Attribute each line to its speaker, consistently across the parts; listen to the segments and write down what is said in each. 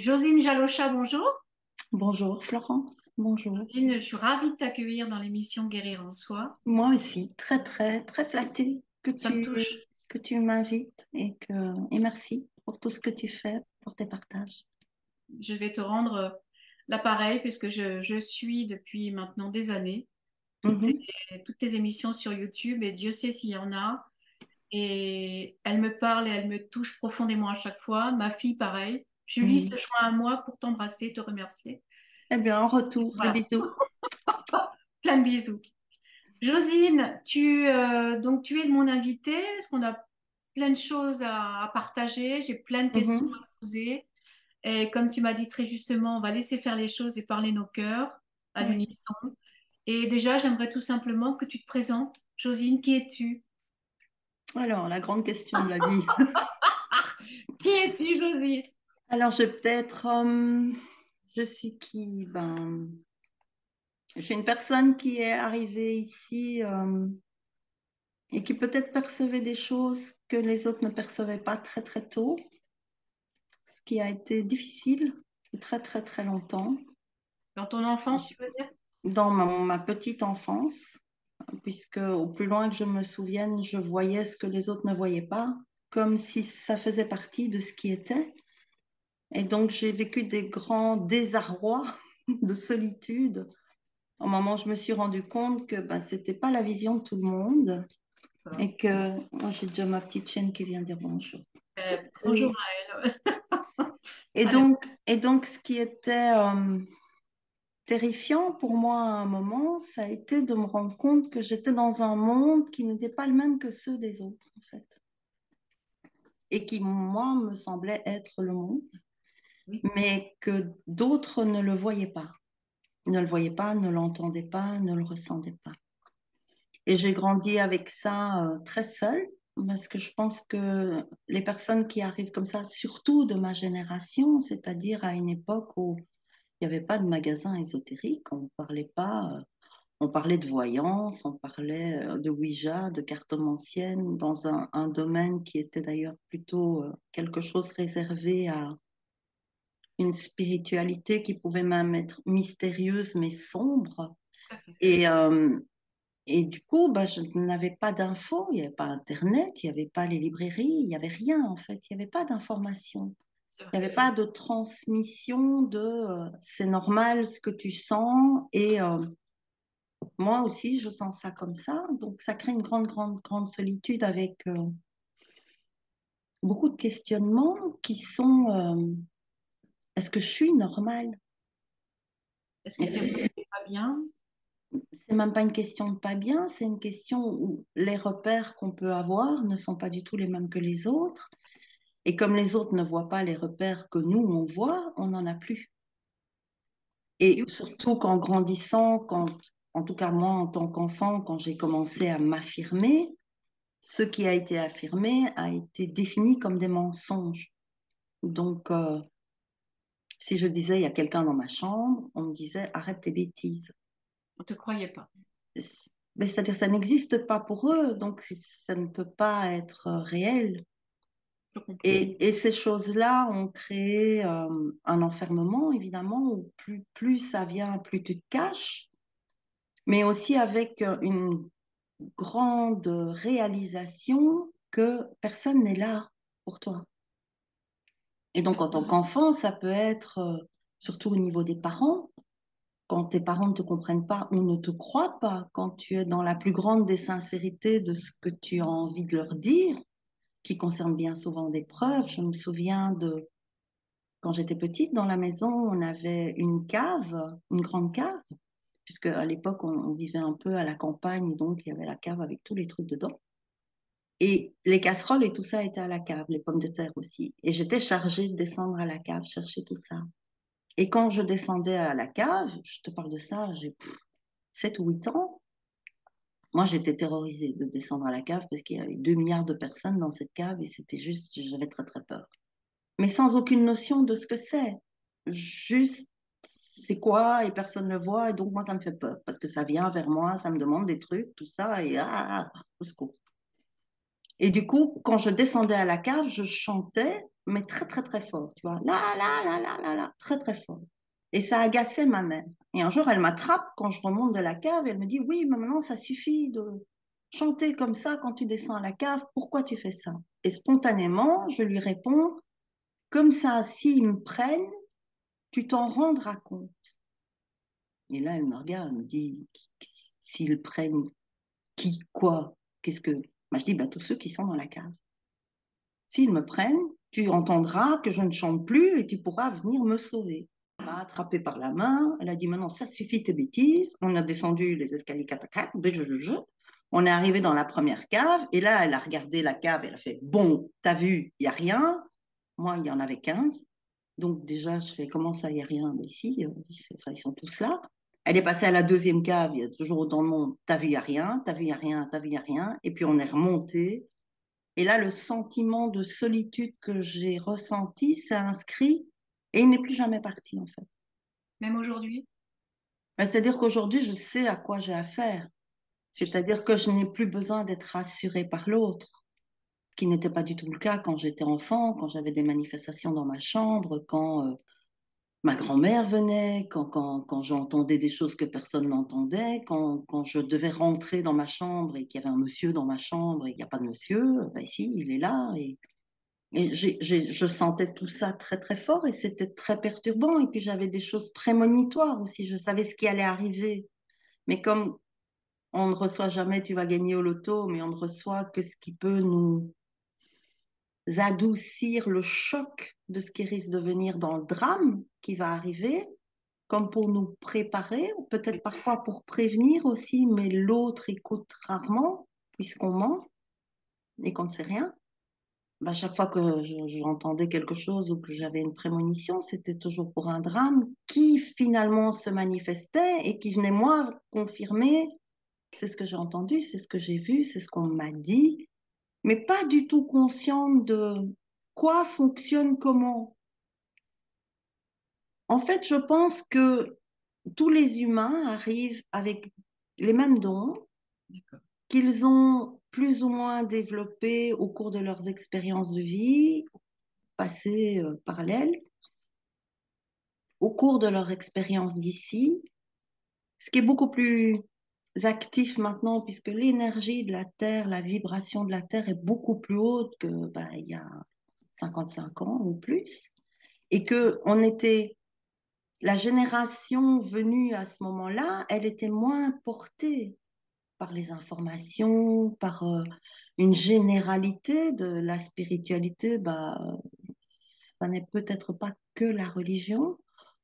Speaker 1: Josine Jalocha, bonjour.
Speaker 2: Bonjour Florence, bonjour.
Speaker 1: Josine, je suis ravie de t'accueillir dans l'émission Guérir en soi.
Speaker 2: Moi aussi, très très très flattée que
Speaker 1: Ça
Speaker 2: tu, que tu m'invites et que et merci pour tout ce que tu fais, pour tes partages.
Speaker 1: Je vais te rendre euh, l'appareil puisque je, je suis depuis maintenant des années toutes
Speaker 2: Mhm,
Speaker 1: tes, toutes tes émissions sur YouTube et Dieu sait s'il y en a. Et elle me parle et elle me touche profondément à chaque fois. Ma fille, pareil. Julie se joint à moi pour t'embrasser, te remercier.
Speaker 2: Eh bien, en retour, des
Speaker 1: Voilà,
Speaker 2: bisous.
Speaker 1: plein de bisous. Josine, tu, euh, donc tu es mon invitée parce qu'on a plein de choses à, à partager? J'ai plein de questions
Speaker 2: Mhm,
Speaker 1: à poser. Et comme tu m'as dit très justement, on va laisser faire les choses et parler nos cœurs à l'unisson. Et déjà, j'aimerais tout simplement que tu te présentes. Josine, qui es-tu?
Speaker 2: Alors, la grande question de la vie.
Speaker 1: Qui es-tu, Josine?
Speaker 2: Alors, je peut-être, euh, je suis qui? Ben, je suis une personne qui est arrivée ici euh, et qui peut-être percevait des choses que les autres ne percevaient pas très très tôt, ce qui a été difficile très très très longtemps.
Speaker 1: Dans ton enfance, tu veux dire?
Speaker 2: dans ma, ma petite enfance, puisque au plus loin que je me souvienne, je voyais ce que les autres ne voyaient pas, comme si ça faisait partie de ce qui était. Et donc j'ai vécu des grands désarrois de solitude au moment où je me suis rendu compte que ben, c'était pas la vision de tout le monde et que moi j'ai déjà ma petite chienne qui vient dire bonjour.
Speaker 1: Euh, bonjour à elle.
Speaker 2: et
Speaker 1: Allez.
Speaker 2: donc, et donc ce qui était euh, terrifiant pour moi à un moment, ça a été de me rendre compte que j'étais dans un monde qui n'était pas le même que ceux des autres, en fait. Et qui, moi, me semblait être le monde, Mais que d'autres ne le voyaient pas. Ne le voyaient pas, ne l'entendaient pas, ne le ressentaient pas. Et j'ai grandi avec ça euh, très seule, parce que je pense que les personnes qui arrivent comme ça, surtout de ma génération, c'est-à-dire à une époque où il n'y avait pas de magasin ésotérique, on ne parlait pas, euh, on parlait de voyance, on parlait euh, de Ouija, de cartomancienne, dans un, domaine qui était d'ailleurs plutôt quelque chose réservé à une spiritualité qui pouvait même être mystérieuse mais sombre. Et, euh, et du coup, bah, je n'avais pas d'infos, il n'y avait pas Internet, il n'y avait pas les librairies, il n'y avait rien en fait, il n'y avait pas d'informations. Il n'y avait pas de transmission de euh, c'est normal ce que tu sens et euh, moi aussi je sens ça comme ça. Donc ça crée une grande, grande, grande solitude avec beaucoup de questionnements qui sont est-ce que je suis normale?
Speaker 1: Est-ce que c'est pas bien?
Speaker 2: c'est même pas une question de pas bien, c'est une question où les repères qu'on peut avoir ne sont pas du tout les mêmes que les autres. Et comme les autres ne voient pas les repères que nous, on voit, on n'en a plus.
Speaker 1: Et
Speaker 2: Et surtout qu'en grandissant, quand, en tout cas moi en tant qu'enfant, quand j'ai commencé à m'affirmer, ce qui a été affirmé a été défini comme des mensonges. Donc, euh, si je disais il y a quelqu'un dans ma chambre, on me disait arrête tes bêtises.
Speaker 1: on te croyait pas.
Speaker 2: Mais c'est-à-dire ça n'existe pas pour eux, donc ça ne peut pas être réel. Et, et ces choses-là ont créé euh, un enfermement, évidemment, où plus, plus ça vient, plus tu te caches, mais aussi avec euh, une grande réalisation que personne n'est là pour toi. Et donc, en tant qu'enfant, ça peut être, euh, surtout au niveau des parents, quand tes parents ne te comprennent pas ou ne te croient pas, quand tu es dans la plus grande des sincérités de ce que tu as envie de leur dire, qui concerne bien souvent des preuves. Je me souviens de quand j'étais petite, dans la maison, on avait une cave, une grande cave, puisque à l'époque, on, on vivait un peu à la campagne, donc il y avait la cave avec tous les trucs dedans. Et les casseroles et tout ça étaient à la cave, les pommes de terre aussi. Et j'étais chargée de descendre à la cave, chercher tout ça. Et quand je descendais à la cave, je te parle de ça, j'ai pff, 7 ou 8 ans, moi j'étais terrorisée de descendre à la cave parce qu'il y avait 2 milliards de personnes dans cette cave et c'était juste, j'avais très très peur. Mais sans aucune notion de ce que c'est. Juste, c'est quoi et personne ne le voit et donc moi ça me fait peur parce que ça vient vers moi, ça me demande des trucs, tout ça et ah, au secours. Et du coup, quand je descendais à la cave, je chantais mais très, très, très fort, tu vois. Là, là, là, là, là, là, très, très fort. Et ça agaçait ma mère. Et un jour, elle m'attrape quand je remonte de la cave. Elle me dit, oui, mais maintenant, ça suffit de chanter comme ça quand tu descends à la cave. Pourquoi tu fais ça? Et spontanément, je lui réponds, comme ça, s'ils me prennent, tu t'en rendras compte. Et là, elle me regarde, elle me dit, s'ils prennent qui, quoi Qu'est-ce que. Je dis, bah, tous ceux qui sont dans la cave. S'ils me prennent, tu entendras que je ne chante plus et tu pourras venir me sauver. Elle m'a attrapé par la main. Elle a dit Maintenant, ça suffit tes bêtises. On a descendu les escaliers 4 à 4. On est arrivé dans la première cave. Et là, elle a regardé la cave. Elle a fait Bon, t'as vu, il n'y a rien. Moi, il y en avait 15. Donc, déjà, je fais Comment ça, il n'y a rien? Mais ici, ils sont tous là. Elle est passée à la deuxième cave. Il y a toujours autant de monde. T'as vu, il n'y a rien. T'as vu, il n'y a rien. T'as vu, il n'y a rien. Et puis, on est remonté. Et là, le sentiment de solitude que j'ai ressenti s'est inscrit et il n'est plus jamais parti, en fait.
Speaker 1: Même aujourd'hui?
Speaker 2: Ben, C'est-à-dire qu'aujourd'hui, je sais à quoi j'ai affaire. C'est-à-dire que je n'ai plus besoin d'être rassurée par l'autre, ce qui n'était pas du tout le cas quand j'étais enfant, quand j'avais des manifestations dans ma chambre, quand euh, ma grand-mère venait, quand, quand, quand j'entendais des choses que personne n'entendait, quand, quand, je devais rentrer dans ma chambre et qu'il y avait un monsieur dans ma chambre et qu'il n'y a pas de monsieur, ben si, il est là. Et, et je sentais tout ça très très fort et c'était très perturbant. Et puis j'avais des choses prémonitoires aussi, je savais ce qui allait arriver. Mais comme on ne reçoit jamais tu vas gagner au loto, mais on ne reçoit que ce qui peut nous adoucir le choc de ce qui risque de venir dans le drame qui va arriver, comme pour nous préparer, ou peut-être parfois pour prévenir aussi, mais l'autre écoute rarement, puisqu'on ment et qu'on ne sait rien. Bah, chaque fois que j'entendais quelque chose ou que j'avais une prémonition, c'était toujours pour un drame qui finalement se manifestait et qui venait moi confirmer, c'est ce que j'ai entendu, c'est ce que j'ai vu, c'est ce qu'on m'a dit, mais pas du tout consciente de quoi fonctionne comment? En fait, je pense que tous les humains arrivent avec les mêmes dons qu'ils ont plus ou moins développés au cours de leurs expériences de vie, passées euh, parallèles, au cours de leur expérience d'ici, ce qui est beaucoup plus actifs maintenant, puisque l'énergie de la Terre, la vibration de la Terre est beaucoup plus haute que ben, il y a 55 ans ou plus, et que on était la génération venue à ce moment-là, elle était moins portée par les informations, par euh, une généralité de la spiritualité. Bah, ça n'est peut-être pas que la religion,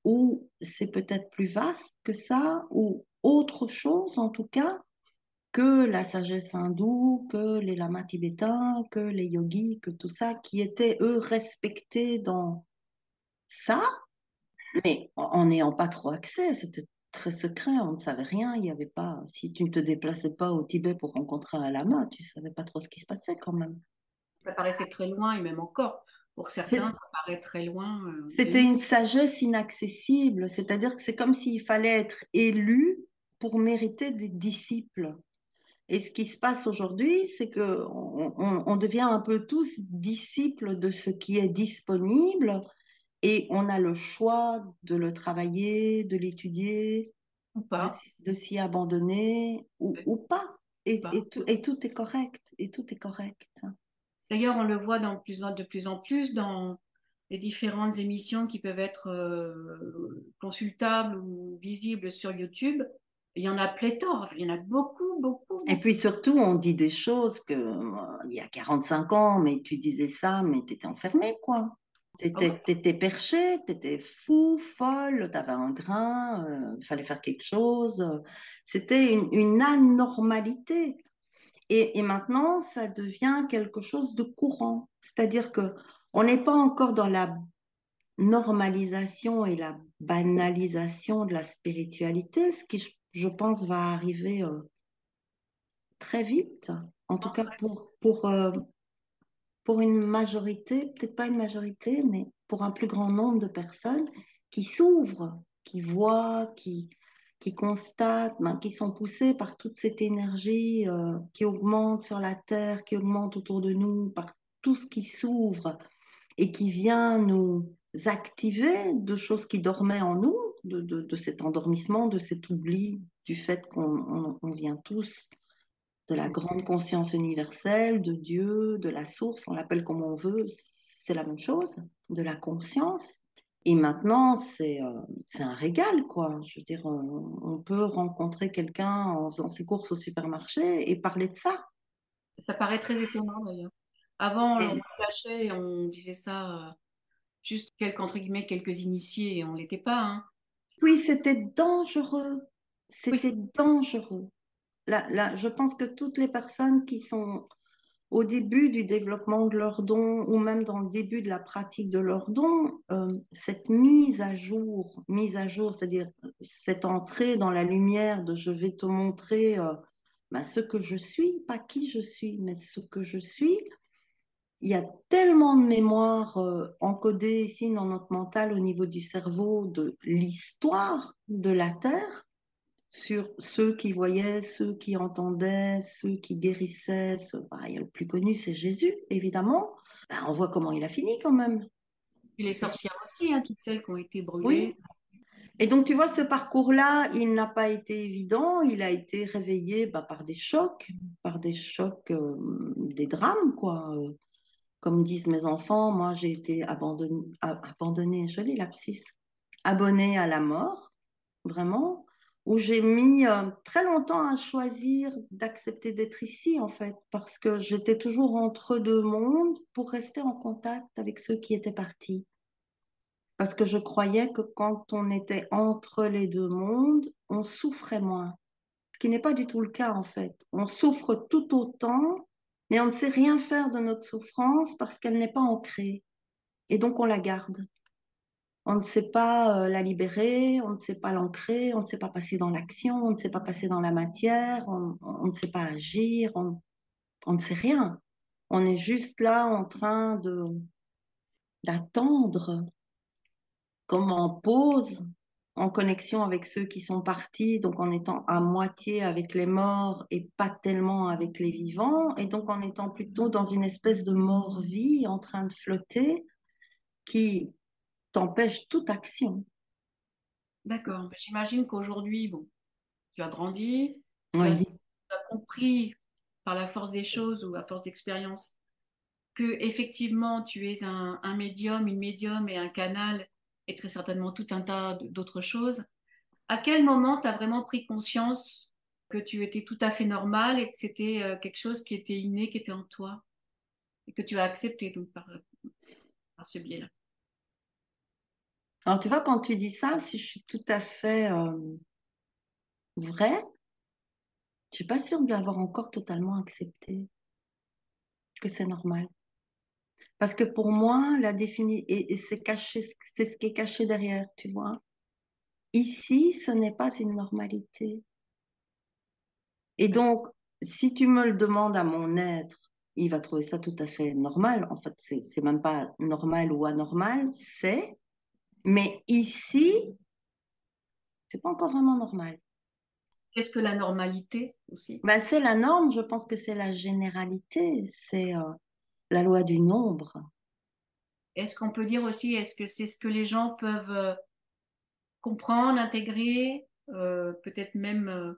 Speaker 2: ou c'est peut-être plus vaste que ça, ou autre chose en tout cas que la sagesse hindoue, que les lamas tibétains, que les yogis, que tout ça, qui étaient eux respectés dans ça, mais en n'ayant pas trop accès, c'était très secret, on ne savait rien, il n'y avait pas, si tu ne te déplaçais pas au Tibet pour rencontrer un lama, tu ne savais pas trop ce qui se passait quand même.
Speaker 1: Ça paraissait très loin et même encore. Pour certains, ça paraît très loin.
Speaker 2: Euh, c'était une sagesse inaccessible, c'est-à-dire que c'est comme s'il fallait être élu pour mériter des disciples. Et ce qui se passe aujourd'hui, c'est que on, devient un peu tous disciples de ce qui est disponible et on a le choix de le travailler, de l'étudier, de, s'y abandonner ou, pas. Et, tout, et, tout, est correct. Et tout est correct.
Speaker 1: D'ailleurs, on le voit dans plus de plus en plus dans les différentes émissions qui peuvent être euh, consultables ou visibles sur YouTube. Il y en a pléthore, il y en a beaucoup, beaucoup.
Speaker 2: Et puis surtout, on dit des choses que euh, il y a 45 ans, mais tu disais ça, mais tu étais enfermé, quoi. Tu étais, étais, perché, tu étais fou, folle, tu avais un grain, euh, il fallait faire quelque chose. C'était une, une, anormalité. Et, et, maintenant, ça devient quelque chose de courant. C'est-à-dire que on n'est pas encore dans la normalisation et la banalisation de la spiritualité, ce qui, je pense, va arriver euh, très vite, en tout cas pour, pour, euh, pour une majorité, peut-être pas une majorité, mais pour un plus grand nombre de personnes qui s'ouvrent, qui voient, qui, qui constatent, ben, qui sont poussées par toute cette énergie euh, qui augmente sur la Terre, qui augmente autour de nous, par tout ce qui s'ouvre et qui vient nous activer de choses qui dormaient en nous, de, de, de cet endormissement, de cet oubli du fait qu'on on, vient tous de la grande conscience universelle, de Dieu, de la source, on l'appelle comme on veut, c'est la même chose, de la conscience. Et maintenant, c'est euh, un régal, quoi. Je veux dire, on, on peut rencontrer quelqu'un en faisant ses courses au supermarché et parler de ça.
Speaker 1: Ça paraît très étonnant, d'ailleurs. Avant, on cachait et on disait ça euh, juste quelques, entre guillemets, quelques initiés et on l'était pas. Hein.
Speaker 2: Oui, c'était dangereux. C'était dangereux. Là, là, je pense que toutes les personnes qui sont au début du développement de leurs dons ou même dans le début de la pratique de leurs dons, euh, cette mise à jour, mise à jour, c'est-à-dire cette entrée dans la lumière de je vais te montrer euh, ben, ce que je suis, pas qui je suis, mais ce que je suis. Il y a tellement de mémoire euh, encodée ici dans notre mental au niveau du cerveau de l'histoire de la Terre sur ceux qui voyaient, ceux qui entendaient, ceux qui guérissaient. Bah, le plus connu, c'est Jésus, évidemment. Bah, on voit comment il a fini quand même.
Speaker 1: Et les sorcières aussi, hein, toutes celles qui ont été brûlées.
Speaker 2: Et donc, tu vois, ce parcours-là, il n'a pas été évident. Il a été réveillé bah, par des chocs, par des chocs, euh, des drames, quoi. Comme disent mes enfants, moi, j'ai été abandonnée, joli lapsus, abonnée à la mort, vraiment où j'ai mis euh, très longtemps à choisir d'accepter d'être ici, en fait, parce que j'étais toujours entre deux mondes pour rester en contact avec ceux qui étaient partis. Parce que je croyais que quand on était entre les deux mondes, on souffrait moins. Ce qui n'est pas du tout le cas, en fait. On souffre tout autant, mais on ne sait rien faire de notre souffrance parce qu'elle n'est pas ancrée. Et donc, on la garde on ne sait pas euh, la libérer, on ne sait pas l'ancrer, on ne sait pas passer dans l'action, on ne sait pas passer dans la matière, on, ne sait pas agir, on, ne sait rien. On est juste là en train de d'attendre comme en pause, en connexion avec ceux qui sont partis, donc en étant à moitié avec les morts et pas tellement avec les vivants, et donc en étant plutôt dans une espèce de mort-vie en train de flotter, qui t'empêche toute action.
Speaker 1: D'accord. J'imagine qu'aujourd'hui, bon, tu as grandi, tu, as, compris par la force des choses ou à force d'expérience que effectivement tu es un, médium, une médium et un canal et très certainement tout un tas d'autres choses. À quel moment tu as vraiment pris conscience que tu étais tout à fait normal et que c'était euh, quelque chose qui était inné, qui était en toi et que tu as accepté donc par, par ce biais-là?
Speaker 2: Alors, tu vois, quand tu dis ça, si je suis tout à fait euh, vrai, je suis pas sûre de l'avoir encore totalement accepté, que c'est normal. Parce que pour moi, la définition, et, c'est caché, c'est ce qui est caché derrière, tu vois. Ici, ce n'est pas une normalité. Et donc, si tu me le demandes à mon être, il va trouver ça tout à fait normal. En fait, c'est même pas normal ou anormal, c'est mais ici, c'est pas encore vraiment normal.
Speaker 1: Qu'est-ce que la normalité aussi?
Speaker 2: Ben, C'est la norme, je pense que c'est la généralité, c'est euh, la loi du nombre.
Speaker 1: Est-ce qu'on peut dire aussi, est-ce que c'est ce que les gens peuvent euh, comprendre, intégrer, euh, peut-être même...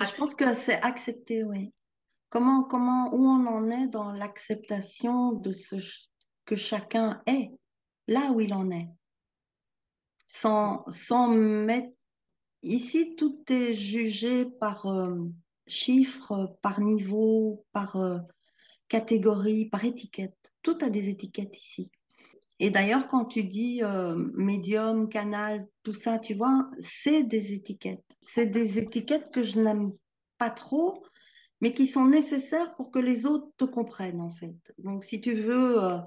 Speaker 2: je pense que c'est accepter, oui. Comment, comment, où on en est dans l'acceptation de ce que chacun est, là où il en est? Sans, sans mettre... Ici, tout est jugé par euh, chiffres, par niveau, par euh, catégorie, par étiquette. Tout a des étiquettes ici. Et d'ailleurs, quand tu dis euh, médium, canal, tout ça, tu vois, c'est des étiquettes. C'est des étiquettes que je n'aime pas trop, mais qui sont nécessaires pour que les autres te comprennent, en fait. Donc, si tu veux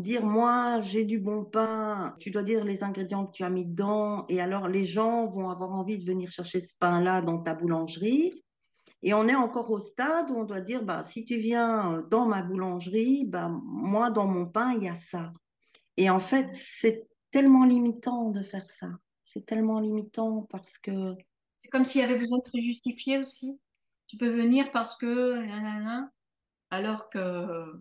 Speaker 2: dire moi j'ai du bon pain, tu dois dire les ingrédients que tu as mis dedans et alors les gens vont avoir envie de venir chercher ce pain-là dans ta boulangerie. Et on est encore au stade où on doit dire bah si tu viens dans ma boulangerie, bah moi dans mon pain il y a ça. Et en fait, c'est tellement limitant de faire ça. C'est tellement limitant parce que
Speaker 1: c'est comme s'il y avait besoin de se justifier aussi. Tu peux venir parce que alors que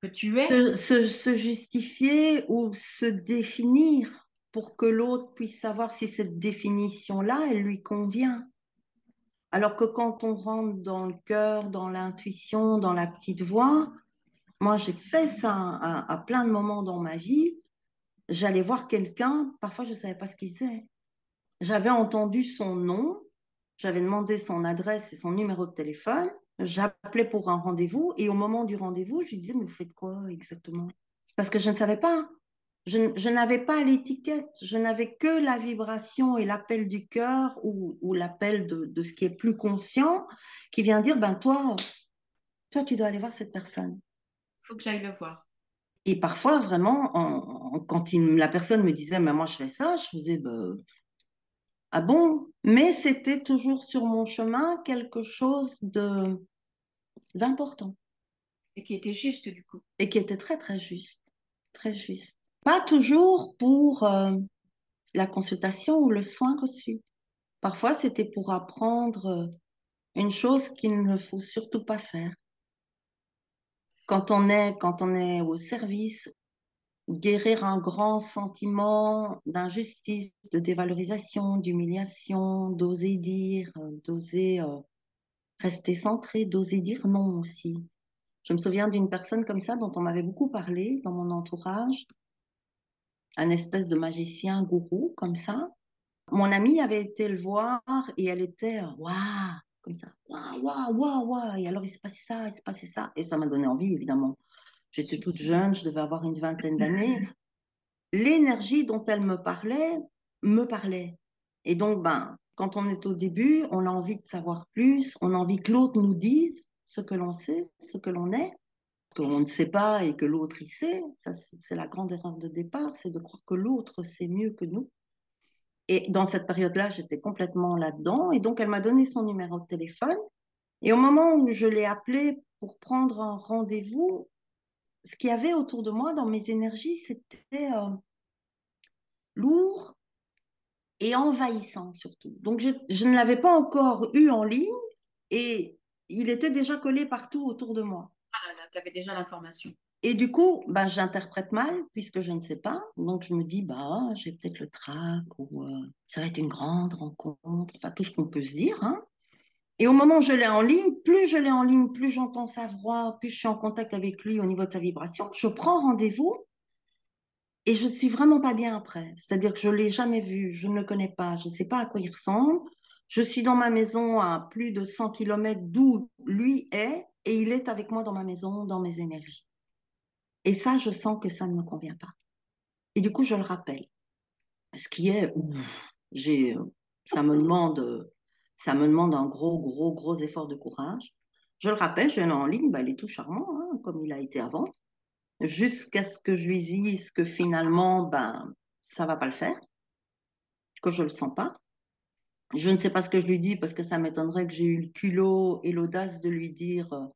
Speaker 1: que tu es.
Speaker 2: Se, se, justifier ou se définir pour que l'autre puisse savoir si cette définition-là, elle lui convient. Alors que quand on rentre dans le cœur, dans l'intuition, dans la petite voix, moi j'ai fait ça à, plein de moments dans ma vie. J'allais voir quelqu'un, parfois je ne savais pas ce qu'il faisait. J'avais entendu son nom, j'avais demandé son adresse et son numéro de téléphone, j'appelais pour un rendez-vous et au moment du rendez-vous, je lui disais, mais vous faites quoi exactement? Parce que je ne savais pas. Je, n'avais pas l'étiquette, je n'avais que la vibration et l'appel du cœur ou, l'appel de, ce qui est plus conscient qui vient dire, ben toi, toi, tu dois aller voir cette personne.
Speaker 1: Il faut que j'aille le voir.
Speaker 2: Et parfois, vraiment, quand la personne me disait, mais moi je fais ça, je faisais, ben, ah bon? Mais c'était toujours sur mon chemin quelque chose de d'important.
Speaker 1: Et qui était juste du coup.
Speaker 2: Et qui était très très juste, très juste. Pas toujours pour euh, la consultation ou le soin reçu. Parfois, c'était pour apprendre euh, une chose qu'il ne faut surtout pas faire. Quand on est, quand on est au service, guérir un grand sentiment d'injustice, de dévalorisation, d'humiliation, d'oser dire, euh, d'oser rester centré, d'oser dire non aussi. Je me souviens d'une personne comme ça dont on m'avait beaucoup parlé dans mon entourage, un espèce de magicien gourou comme ça. Mon amie avait été le voir et elle était waouh comme ça waouh waouh waouh et alors il s'est passé ça il s'est passé ça et ça m'a donné envie évidemment. J'étais toute jeune, je devais avoir une vingtaine d'années. L'énergie dont elle me parlait me parlait et donc ben quand on est au début, on a envie de savoir plus, on a envie que l'autre nous dise ce que l'on sait, ce que l'on est que l'on ne sait pas et que l'autre y sait. Ça, c'est la grande erreur de départ, c'est de croire que l'autre sait mieux que nous. Et dans cette période-là, j'étais complètement là-dedans. Et donc, elle m'a donné son numéro de téléphone. Et au moment où je l'ai appelé pour prendre un rendez-vous, ce qu'il y avait autour de moi dans mes énergies, c'était euh, lourd et envahissant surtout. Donc, je ne l'avais pas encore eu en ligne et il était déjà collé partout autour de moi.
Speaker 1: Tu avais déjà l'information.
Speaker 2: Et du coup, bah, j'interprète mal puisque je ne sais pas. Donc je me dis, bah, j'ai peut-être le trac ou euh, ça va être une grande rencontre, enfin tout ce qu'on peut se dire. Hein. Et au moment où je l'ai en ligne, plus je l'ai en ligne, plus j'entends sa voix, plus je suis en contact avec lui au niveau de sa vibration. Je prends rendez-vous et je ne suis vraiment pas bien après. C'est-à-dire que je ne l'ai jamais vu, je ne le connais pas, je ne sais pas à quoi il ressemble. Je suis dans ma maison à plus de 100 km d'où lui est et il est avec moi dans ma maison, dans mes énergies. Et ça, je sens que ça ne me convient pas. Et du coup, je le rappelle. Ce qui est, j'ai, ça me demande, ça me demande un gros, gros, gros effort de courage. Je le rappelle, je l'ai en ligne, bah, il est tout charmant, hein, comme il a été avant, jusqu'à ce que je lui dise que finalement, ben, ça va pas le faire, que je le sens pas. Je ne sais pas ce que je lui dis parce que ça m'étonnerait que j'ai eu le culot et l'audace de lui dire euh,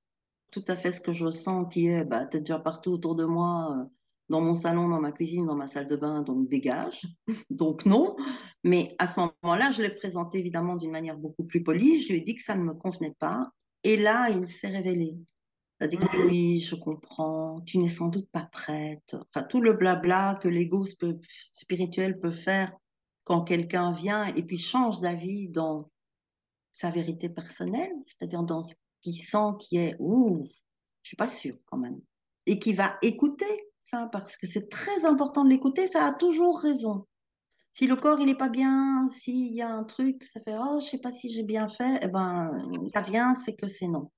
Speaker 2: tout à fait ce que je ressens, qui est, bah, es déjà partout autour de moi, euh, dans mon salon, dans ma cuisine, dans ma salle de bain, donc dégage. donc non. Mais à ce moment-là, je l'ai présenté évidemment d'une manière beaucoup plus polie. Je lui ai dit que ça ne me convenait pas. Et là, il s'est révélé. Il a dit oui, je comprends, tu n'es sans doute pas prête. Enfin, tout le blabla que l'ego spirituel peut faire quand quelqu'un vient et puis change d'avis dans sa vérité personnelle, c'est-à-dire dans ce qu'il sent qui est ouh, je suis pas sûre quand même, et qui va écouter ça parce que c'est très important de l'écouter, ça a toujours raison. Si le corps il est pas bien, s'il y a un truc, ça fait oh je sais pas si j'ai bien fait, eh ben ça vient, c'est que c'est non.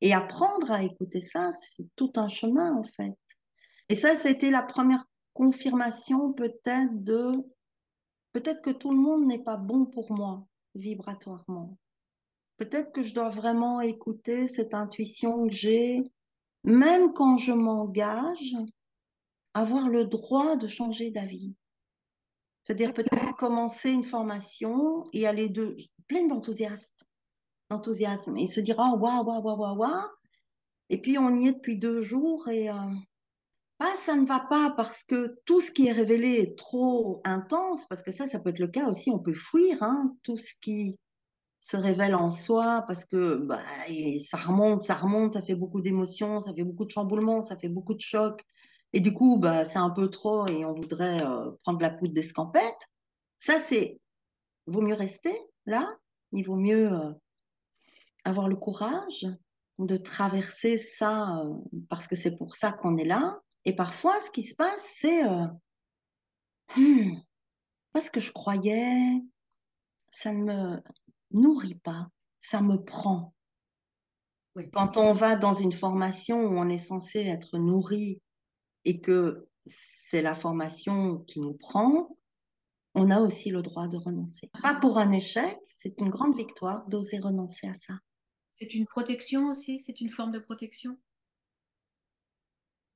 Speaker 2: Et apprendre à écouter ça, c'est tout un chemin en fait. Et ça, c'était la première confirmation peut-être de Peut-être que tout le monde n'est pas bon pour moi vibratoirement. Peut-être que je dois vraiment écouter cette intuition que j'ai, même quand je m'engage, avoir le droit de changer d'avis. C'est-à-dire peut-être commencer une formation et aller de pleine d'enthousiasme, d'enthousiasme et se dire ah waouh waouh waouh waouh et puis on y est depuis deux jours et euh, ah, ça ne va pas parce que tout ce qui est révélé est trop intense, parce que ça, ça peut être le cas aussi, on peut fuir hein, tout ce qui se révèle en soi parce que bah, ça remonte, ça remonte, ça fait beaucoup d'émotions, ça fait beaucoup de chamboulements, ça fait beaucoup de chocs. Et du coup, bah, c'est un peu trop et on voudrait euh, prendre la poudre d'escampette. Ça, c'est, vaut mieux rester là, il vaut mieux euh, avoir le courage de traverser ça euh, parce que c'est pour ça qu'on est là. Et parfois, ce qui se passe, c'est euh, hmm, parce que je croyais, ça ne me nourrit pas, ça me prend.
Speaker 1: Oui.
Speaker 2: Quand on va dans une formation où on est censé être nourri et que c'est la formation qui nous prend, on a aussi le droit de renoncer. Pas pour un échec, c'est une grande victoire d'oser renoncer à ça.
Speaker 1: C'est une protection aussi, c'est une forme de protection?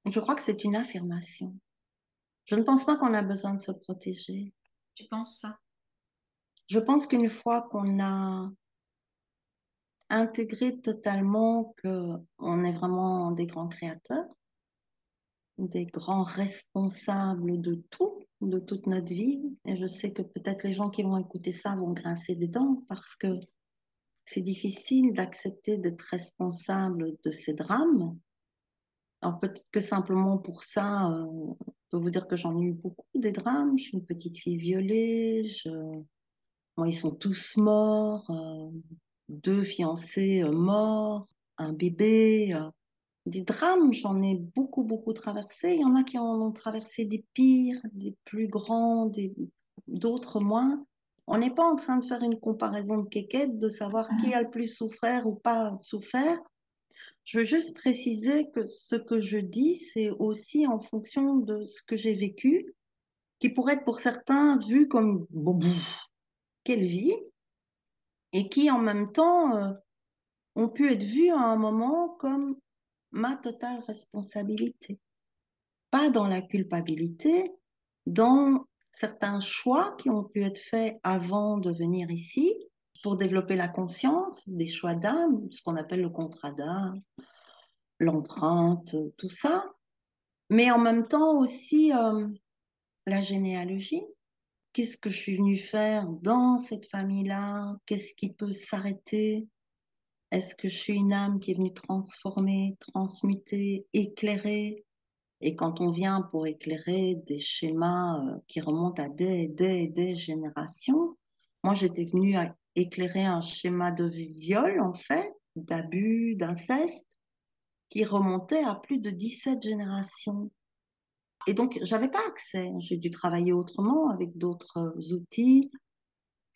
Speaker 2: Je crois que c'est une affirmation. Je ne pense pas qu'on a besoin de se protéger.
Speaker 1: Tu penses ça?
Speaker 2: Je pense qu'une fois qu'on a intégré totalement qu'on est vraiment des grands créateurs, des grands responsables de tout, de toute notre vie, et je sais que peut-être les gens qui vont écouter ça vont grincer des dents parce que c'est difficile d'accepter d'être responsable de ces drames. Alors peut-être que simplement pour ça, euh, je peux vous dire que j'en ai eu beaucoup des drames. Je suis une petite fille violée. Je... Bon, ils sont tous morts. Euh, deux fiancés euh, morts, un bébé. euh. Des drames, j'en ai beaucoup, beaucoup traversé. Il y en a qui en ont traversé des pires, des plus grands, des... d'autres moins. On n'est pas en train de faire une comparaison de quéquette, de savoir qui a le plus souffert ou pas souffert. Je veux juste préciser que ce que je dis, c'est aussi en fonction de ce que j'ai vécu, qui pourrait être pour certains vu comme bon, quelle vie, et qui en même temps euh, ont pu être vus à un moment comme ma totale responsabilité. Pas dans la culpabilité, dans certains choix qui ont pu être faits avant de venir ici pour développer la conscience, des choix d'âme, ce qu'on appelle le contrat d'âme, l'empreinte, tout ça, mais en même temps aussi euh, la généalogie. Qu'est-ce que je suis venue faire dans cette famille-là? Qu'est-ce qui peut s'arrêter? Est-ce que je suis une âme qui est venue transformer, transmuter, éclairer? Et quand on vient pour éclairer des schémas euh, qui remontent à des, des, des générations, moi j'étais venue à éclairer un schéma de viol, en fait, d'abus, d'inceste, qui remontait à plus de 17 générations. Et donc, j'avais pas accès. J'ai dû travailler autrement avec d'autres outils,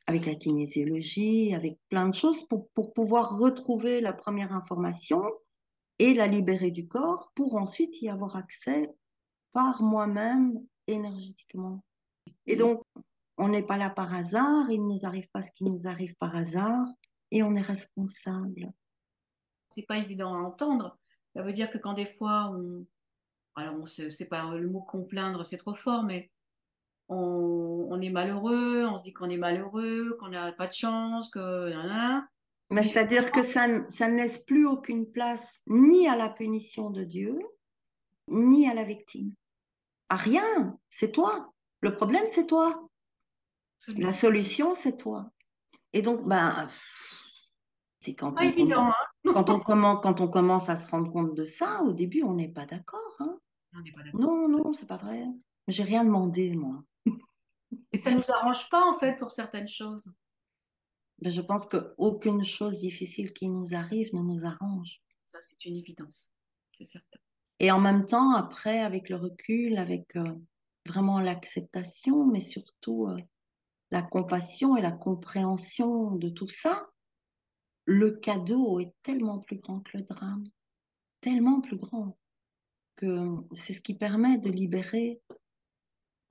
Speaker 2: avec la kinésiologie, avec plein de choses pour, pour pouvoir retrouver la première information et la libérer du corps pour ensuite y avoir accès par moi-même énergétiquement. Et donc, on n'est pas là par hasard, il ne nous arrive pas ce qui nous arrive par hasard et on est responsable.
Speaker 1: C'est pas évident à entendre. Ça veut dire que quand des fois on, alors on se, c'est pas le mot complaindre, c'est trop fort, mais on, on est malheureux, on se dit qu'on est malheureux, qu'on n'a pas de chance, que.
Speaker 2: Mais
Speaker 1: Mais
Speaker 2: c'est-à-dire que ça, ça ne laisse plus aucune place ni à la punition de Dieu, ni à la victime. À rien, c'est toi. Le problème, c'est toi. La solution, c'est toi. Et donc, ben, c'est quand on,
Speaker 1: évident, hein.
Speaker 2: quand, on commence, quand on commence à se rendre compte de ça, au début, on n'est pas d'accord. hein.
Speaker 1: On n'est pas d'accord.
Speaker 2: Non, non, c'est pas vrai. J'ai rien demandé, moi.
Speaker 1: Et ça nous arrange pas en fait pour certaines choses.
Speaker 2: Mais je pense qu'aucune chose difficile qui nous arrive ne nous arrange.
Speaker 1: Ça, c'est une évidence, c'est certain.
Speaker 2: Et en même temps, après, avec le recul, avec euh, vraiment l'acceptation, mais surtout euh, la compassion et la compréhension de tout ça, le cadeau est tellement plus grand que le drame, tellement plus grand que c'est ce qui permet de libérer.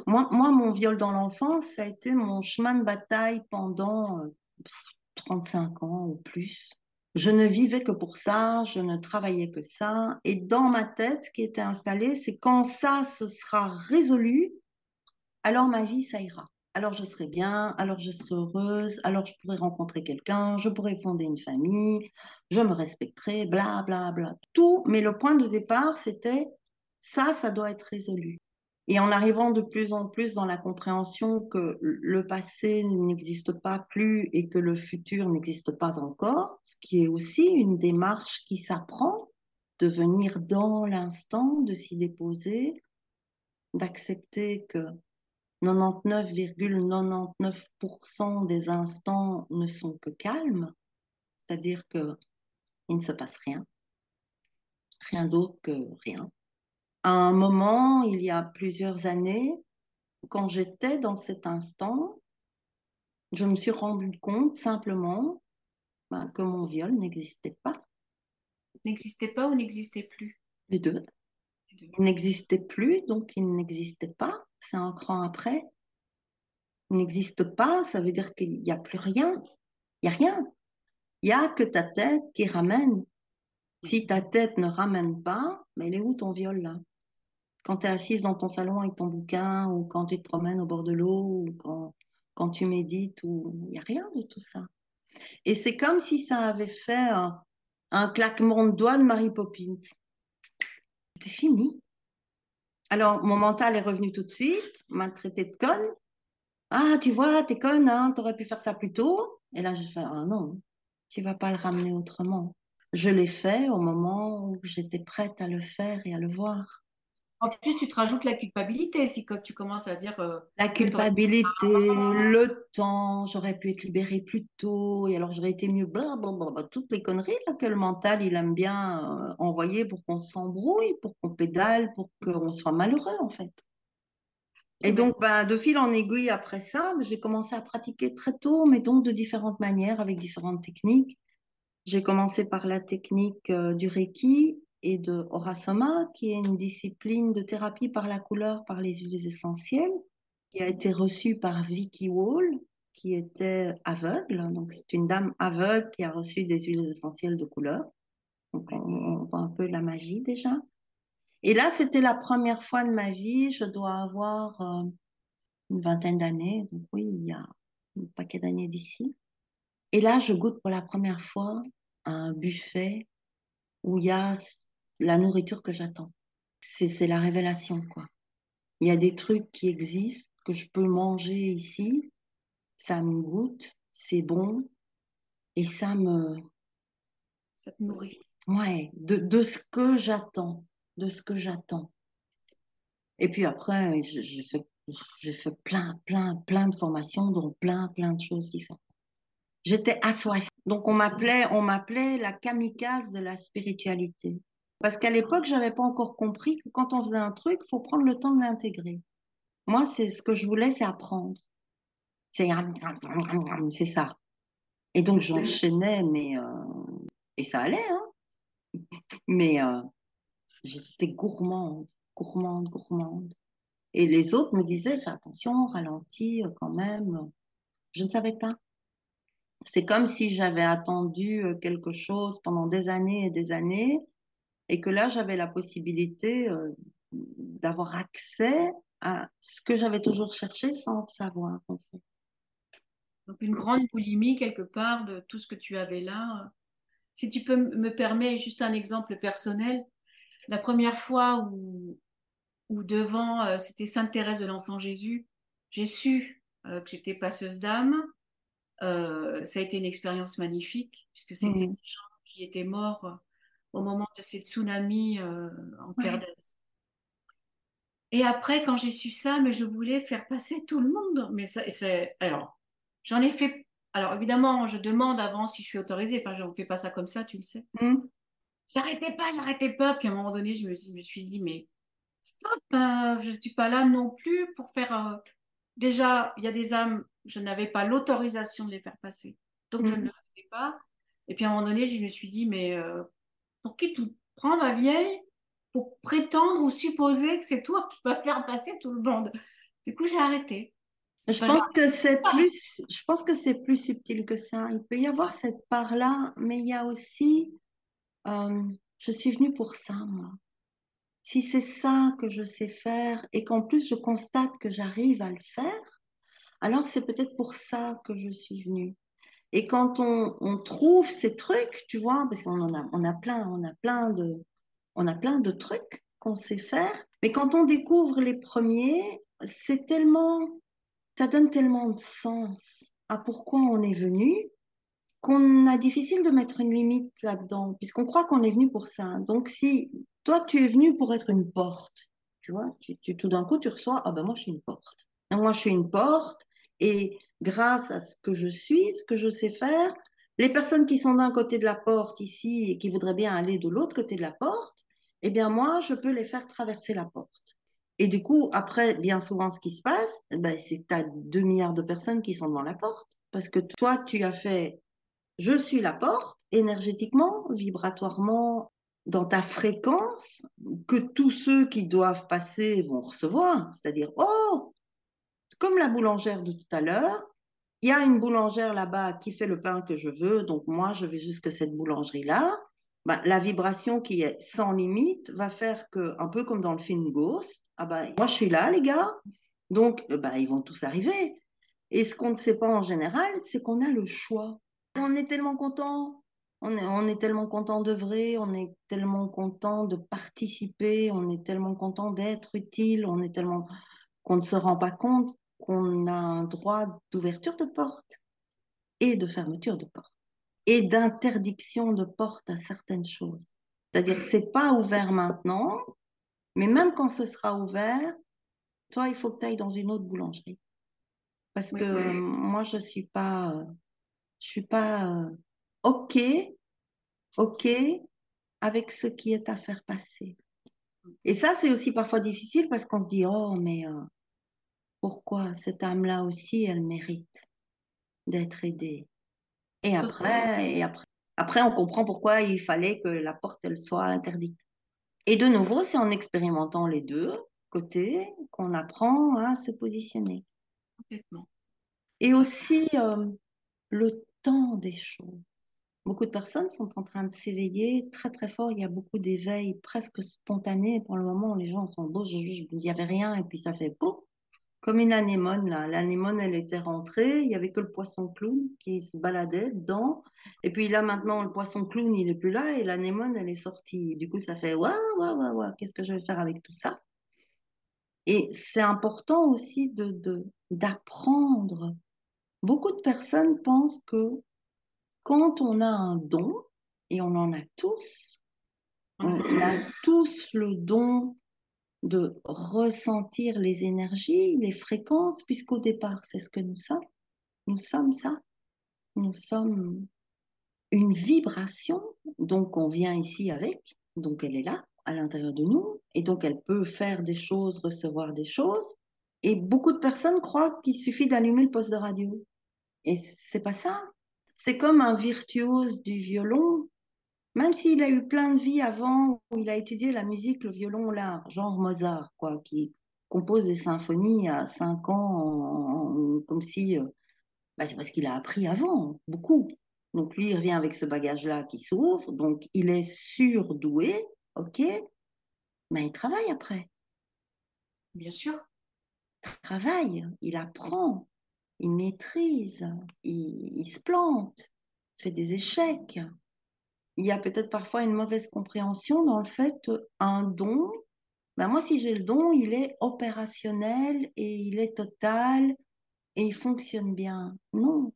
Speaker 2: Moi, moi mon viol dans l'enfance, ça a été mon chemin de bataille pendant euh, 35 ans ou plus. Je ne vivais que pour ça, je ne travaillais que ça. Et dans ma tête, ce qui était installé, c'est quand ça se sera résolu, alors ma vie, ça ira. Alors je serai bien, alors je serai heureuse, alors je pourrai rencontrer quelqu'un, je pourrai fonder une famille, je me respecterai, bla bla bla. Tout, mais le point de départ, c'était ça, ça doit être résolu. Et en arrivant de plus en plus dans la compréhension que le passé n'existe pas plus et que le futur n'existe pas encore, ce qui est aussi une démarche qui s'apprend, de venir dans l'instant, de s'y déposer, d'accepter que 99,99% des instants ne sont que calmes, c'est-à-dire qu'il ne se passe rien, rien d'autre que rien à un moment, il y a plusieurs années, quand j'étais dans cet instant, je me suis rendu compte simplement ben, que mon viol n'existait pas.
Speaker 1: N'existait pas ou n'existait plus?
Speaker 2: Les deux. Il n'existait plus, donc il n'existait pas. C'est un cran après. N'existe pas, ça veut dire qu'il n'y a plus rien. Il n'y a rien. Il n'y a que ta tête qui ramène. Si ta tête ne ramène pas, mais il est où ton viol là? Quand tu es assise dans ton salon avec ton bouquin, ou quand tu te promènes au bord de l'eau, ou quand, quand tu médites, ou il n'y a rien de tout ça. Et c'est comme si ça avait fait un, claquement de doigts de Mary Poppins. C'était fini. Alors, mon mental est revenu tout de suite, m'a traité de conne. Ah, tu vois, t'es conne, hein, t'aurais pu faire ça plus tôt. Et là, je fais, ah non, tu vas pas le ramener autrement. Je l'ai fait au moment où j'étais prête à le faire et à le voir.
Speaker 1: En plus, tu te rajoutes la culpabilité si quand tu commences à dire. Euh,
Speaker 2: la culpabilité, le temps, j'aurais pu être libérée plus tôt et alors j'aurais été mieux, blablabla, toutes les conneries que le mental il aime bien euh, envoyer pour qu'on s'embrouille, pour qu'on pédale, pour qu'on soit malheureux en fait. Et donc, ben, de fil en aiguille après ça, j'ai commencé à pratiquer très tôt, mais donc de différentes manières, avec différentes techniques. J'ai commencé par la technique euh, du Reiki et de Orasoma, qui est une discipline de thérapie par la couleur, par les huiles essentielles, qui a été reçue par Vicky Wall, qui était aveugle. Donc, c'est une dame aveugle qui a reçu des huiles essentielles de couleur. Donc, on, voit un peu la magie déjà. Et là, c'était la première fois de ma vie. Je dois avoir euh, une vingtaine d'années. Donc, oui, il y a un paquet d'années d'ici. Et là, je goûte pour la première fois un buffet où il y a la nourriture que j'attends. C'est la révélation, quoi. Il y a des trucs qui existent que je peux manger ici, ça me goûte, c'est bon, et ça me...
Speaker 1: Ça te nourrit.
Speaker 2: Ouais, de, de ce que j'attends, de ce que j'attends. Et puis après, j'ai fait, fait plein, plein, plein de formations, dont plein, plein de choses différentes. J'étais assoiffée. Donc on m'appelait, on m'appelait la kamikaze de la spiritualité. Parce qu'à l'époque, je n'avais pas encore compris que quand on faisait un truc, il faut prendre le temps de l'intégrer. Moi, c'est ce que je voulais, c'est apprendre. C'est c'est ça. Et donc j'enchaînais, mais euh, et ça allait, hein. Mais euh, j'étais gourmande, gourmande, gourmande. Et les autres me disaient, fais attention, ralentis euh, quand même. Je ne savais pas. C'est comme si j'avais attendu quelque chose pendant des années et des années et que là, j'avais la possibilité euh, d'avoir accès à ce que j'avais toujours cherché sans le savoir, en fait.
Speaker 1: Donc, une grande boulimie, quelque part, de tout ce que tu avais là. Si tu peux me permettre juste un exemple personnel, la première fois où, où devant, euh, c'était Sainte Thérèse de l'Enfant Jésus, j'ai su euh, que j'étais passeuse d'âme. ça a été une expérience magnifique, puisque c'était mmh. des gens qui étaient morts au moment de ces tsunamis euh, en Terre d'Asie. Et après, quand j'ai su ça, mais je voulais faire passer tout le monde. Mais c'est alors, j'en ai fait. Alors évidemment, je demande avant si je suis autorisée. Enfin, je ne fais pas ça comme ça, tu le sais. Mm. J'arrêtais pas, j'arrêtais pas. Puis à un moment donné, je me, je me suis dit, mais stop, hein, je ne suis pas là non plus pour faire. Euh, déjà, il y a des âmes, je n'avais pas l'autorisation de les faire passer. Donc, je ne mm. le faisais pas. Et puis à un moment donné, je me suis dit, mais euh, pour qui tu prends, ma vieille, pour prétendre ou supposer que c'est toi qui vas faire passer tout le monde. Du coup, j'ai arrêté.
Speaker 2: Je pense que c'est plus, je pense que c'est plus subtil que ça. Il peut y avoir cette part-là, mais il y a aussi, euh, je suis venue pour ça, moi. Si c'est ça que je sais faire et qu'en plus je constate que j'arrive à le faire, alors c'est peut-être pour ça que je suis venue. Et quand on, trouve ces trucs, tu vois, parce qu'on en a, on a plein, on a plein de, on a plein de trucs qu'on sait faire. Mais quand on découvre les premiers, c'est tellement, ça donne tellement de sens à pourquoi on est venu qu'on a difficile de mettre une limite là-dedans, puisqu'on croit qu'on est venu pour ça. Donc si toi, tu es venu pour être une porte, tu vois, tu, tout d'un coup, tu reçois, ah ben moi, je suis une porte. Moi, je suis une porte, et grâce à ce que je suis, ce que je sais faire, les personnes qui sont d'un côté de la porte ici et qui voudraient bien aller de l'autre côté de la porte, eh bien moi, je peux les faire traverser la porte. Et du coup, après, bien souvent, ce qui se passe, eh ben, c'est que tu as 2 milliards de personnes qui sont devant la porte. Parce que toi, tu as fait, je suis la porte, énergétiquement, vibratoirement, dans ta fréquence, que tous ceux qui doivent passer vont recevoir. C'est-à-dire, oh, comme la boulangère de tout à l'heure, il y a une boulangère là-bas qui fait le pain que je veux, donc moi, je vais jusqu'à cette boulangerie-là. Ben, la vibration qui est sans limite va faire que, un peu comme dans le film Ghost, ah ben, moi, je suis là, les gars, donc ben, ils vont tous arriver. Et ce qu'on ne sait pas en général, c'est qu'on a le choix. On est tellement content, on est, on est tellement content d'œuvrer, on est tellement content de participer, on est tellement content d'être utile, on est tellement qu'on ne se rend pas compte qu'on a un droit d'ouverture de porte et de fermeture de porte et d'interdiction de porte à certaines choses. C'est-à-dire, c'est pas ouvert maintenant, mais même quand ce sera ouvert, toi, il faut que tu ailles dans une autre boulangerie. Parce que moi, je suis pas, je suis pas euh, OK, OK avec ce qui est à faire passer. Et ça, c'est aussi parfois difficile parce qu'on se dit, oh, mais euh, pourquoi cette âme-là aussi, elle mérite d'être aidée. Et après, et après, après, on comprend pourquoi il fallait que la porte, elle soit interdite. Et de nouveau, c'est en expérimentant les deux côtés qu'on apprend à se positionner. Complètement. Et aussi euh, le temps des choses. Beaucoup de personnes sont en train de s'éveiller très très fort. Il y a beaucoup d'éveil presque spontané. Pour le moment, les gens sont beaux. Il n'y avait rien et puis ça fait boum comme une anémone là. L'anémone, elle était rentrée, il y avait que le poisson clown qui se baladait dedans. Et puis là, maintenant, le poisson clown, il est plus là et l'anémone, elle est sortie. Du coup, ça fait waouh, waouh, waouh, waouh, qu'est-ce que je vais faire avec tout ça? Et c'est important aussi de d'apprendre. Beaucoup de personnes pensent que quand on a un don, et on en a tous, on a tous le don de ressentir les énergies, les fréquences, puisqu'au départ, c'est ce que nous sommes. Nous sommes ça. Nous sommes une vibration, donc on vient ici avec, donc elle est là, à l'intérieur de nous, et donc elle peut faire des choses, recevoir des choses. Et beaucoup de personnes croient qu'il suffit d'allumer le poste de radio. Et c'est pas ça. C'est comme un virtuose du violon même s'il a eu plein de vies avant, où il a étudié la musique, le violon là, genre Mozart, quoi, qui compose des symphonies à 5 ans, comme si. Euh, bah, c'est parce qu'il a appris avant, beaucoup. Donc lui, il revient avec ce bagage-là qui s'ouvre, donc il est surdoué, ok, mais il travaille après.
Speaker 1: Bien sûr.
Speaker 2: Il travaille, il apprend, il maîtrise, il, il se plante, il fait des échecs il y a peut-être parfois une mauvaise compréhension dans le fait un don. Ben moi, si j'ai le don, il est opérationnel et il est total et il fonctionne bien. Non.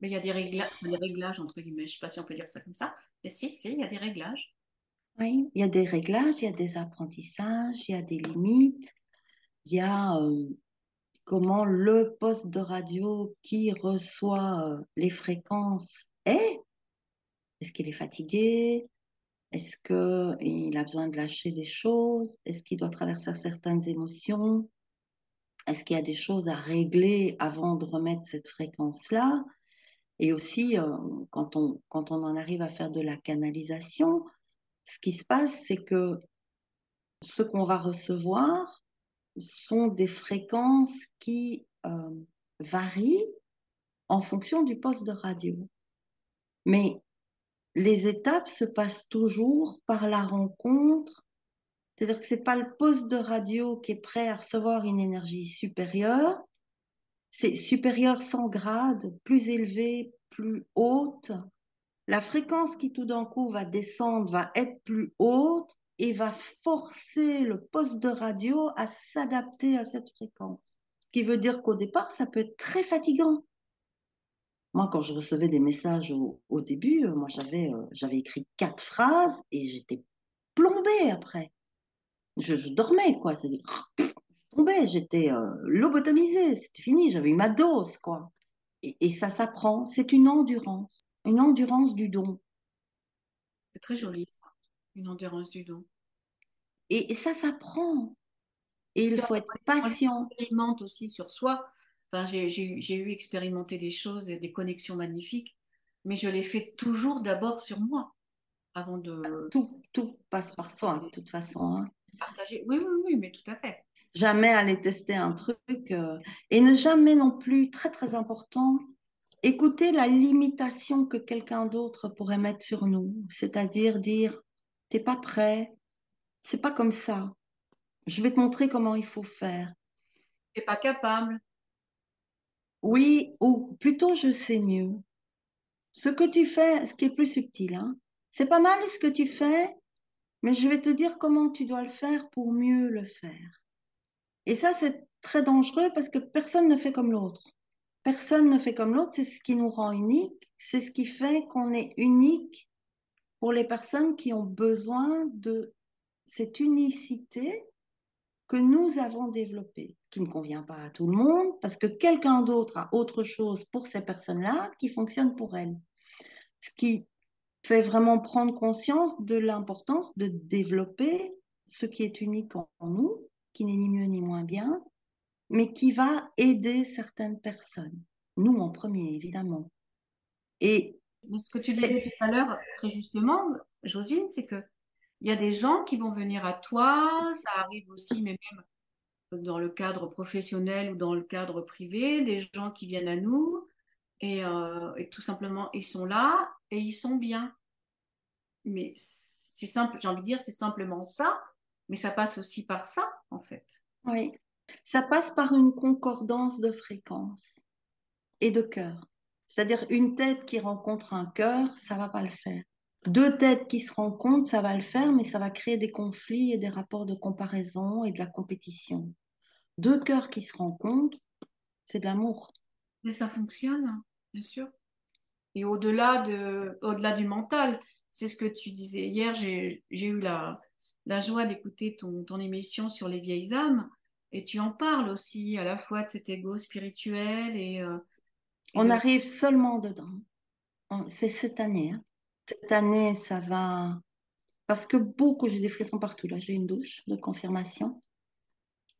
Speaker 1: Mais il y a des, réglages, des réglages, entre guillemets. Je ne sais pas si on peut dire ça comme ça. Mais si, si, il y a des réglages.
Speaker 2: Oui, il y a des réglages, il y a des apprentissages, il y a des limites. Il y a euh, comment le poste de radio qui reçoit euh, les fréquences est est-ce qu'il est fatigué? Est-ce qu'il a besoin de lâcher des choses? Est-ce qu'il doit traverser certaines émotions? Est-ce qu'il y a des choses à régler avant de remettre cette fréquence-là? Et aussi, euh, quand, on, quand on en arrive à faire de la canalisation, ce qui se passe, c'est que ce qu'on va recevoir sont des fréquences qui euh, varient en fonction du poste de radio. Mais les étapes se passent toujours par la rencontre. C'est-à-dire que ce n'est pas le poste de radio qui est prêt à recevoir une énergie supérieure. C'est supérieur sans grade, plus élevé, plus haute. La fréquence qui tout d'un coup va descendre va être plus haute et va forcer le poste de radio à s'adapter à cette fréquence. Ce qui veut dire qu'au départ, ça peut être très fatigant. Moi, quand je recevais des messages au, début, moi, j'avais j'avais écrit quatre phrases et j'étais plombée après. Je, dormais, quoi. Je tombais, j'étais lobotomisée, c'était fini, j'avais eu ma dose, quoi. Et, ça s'apprend, c'est une endurance, une endurance du don.
Speaker 1: C'est très joli, ça, une endurance du don.
Speaker 2: Et, ça s'apprend. Et il faut être patient.
Speaker 1: On expérimente aussi sur soi. Enfin, j'ai eu expérimenté des choses et des connexions magnifiques, mais je les fais toujours d'abord sur moi, avant de...
Speaker 2: Tout, tout passe par soi, de toute façon. Hein.
Speaker 1: Partager. Oui, oui, oui, mais tout à fait
Speaker 2: jamais aller tester un truc euh, et ne jamais non plus, très très important, écouter la limitation que quelqu'un d'autre pourrait mettre sur nous, c'est-à-dire dire t'es pas prêt, c'est pas comme ça, je vais te montrer comment il faut faire.
Speaker 1: T'es pas capable.
Speaker 2: Oui, ou plutôt je sais mieux. Ce que tu fais, ce qui est plus subtil, hein, c'est pas mal ce que tu fais, mais je vais te dire comment tu dois le faire pour mieux le faire. Et ça, c'est très dangereux parce que personne ne fait comme l'autre. Personne ne fait comme l'autre, c'est ce qui nous rend unique, c'est ce qui fait qu'on est unique pour les personnes qui ont besoin de cette unicité que nous avons développée, qui ne convient pas à tout le monde, parce que quelqu'un d'autre a autre chose pour ces personnes-là qui fonctionne pour elles. Ce qui fait vraiment prendre conscience de l'importance de développer ce qui est unique en nous qui n'est ni mieux ni moins bien, mais qui va aider certaines personnes. Nous en premier, évidemment.
Speaker 1: Et ce que tu disais tout à l'heure, très justement, Josine, c'est que il y a des gens qui vont venir à toi, ça arrive aussi, mais même dans le cadre professionnel ou dans le cadre privé, des gens qui viennent à nous et, euh, et tout simplement ils sont là et ils sont bien. Mais c'est simple, j'ai envie de dire, c'est simplement ça mais ça passe aussi par ça, en fait.
Speaker 2: Oui, ça passe par une concordance de fréquences et de cœur. C'est-à-dire une tête qui rencontre un cœur, ça va pas le faire. Deux têtes qui se rencontrent, ça va le faire, mais ça va créer des conflits et des rapports de comparaison et de la compétition. Deux cœurs qui se rencontrent, c'est de l'amour.
Speaker 1: Mais ça fonctionne, bien sûr. Et au-delà de, au-delà du mental, c'est ce que tu disais hier. J'ai, j'ai eu la, la joie d'écouter ton, ton émission sur les vieilles âmes. Et tu en parles aussi à la fois de cet ego spirituel et... Euh,
Speaker 2: On arrive seulement dedans. C'est cette année. Hein. Cette année, ça va... Parce que beaucoup, j'ai des frissons partout. Là, j'ai une douche de confirmation.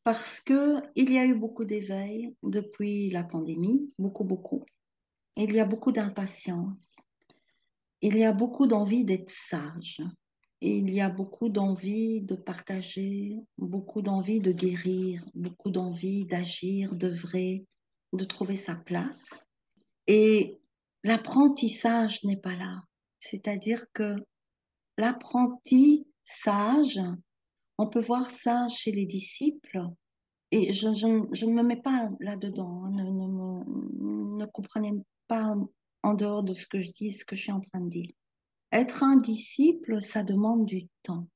Speaker 2: Parce que il y a eu beaucoup d'éveil depuis la pandémie, beaucoup, beaucoup. Il y a beaucoup d'impatience. Il y a beaucoup d'envie d'être sage il y a beaucoup d'envie de partager, beaucoup d'envie de guérir, beaucoup d'envie d'agir, d'œuvrer, de trouver sa place. Et l'apprentissage n'est pas là. C'est-à-dire que l'apprentissage, on peut voir ça chez les disciples, et je, ne me mets pas là-dedans, hein, ne, ne comprenez pas en dehors de ce que je dis, ce que je suis en train de dire. Être un disciple, ça demande du temps,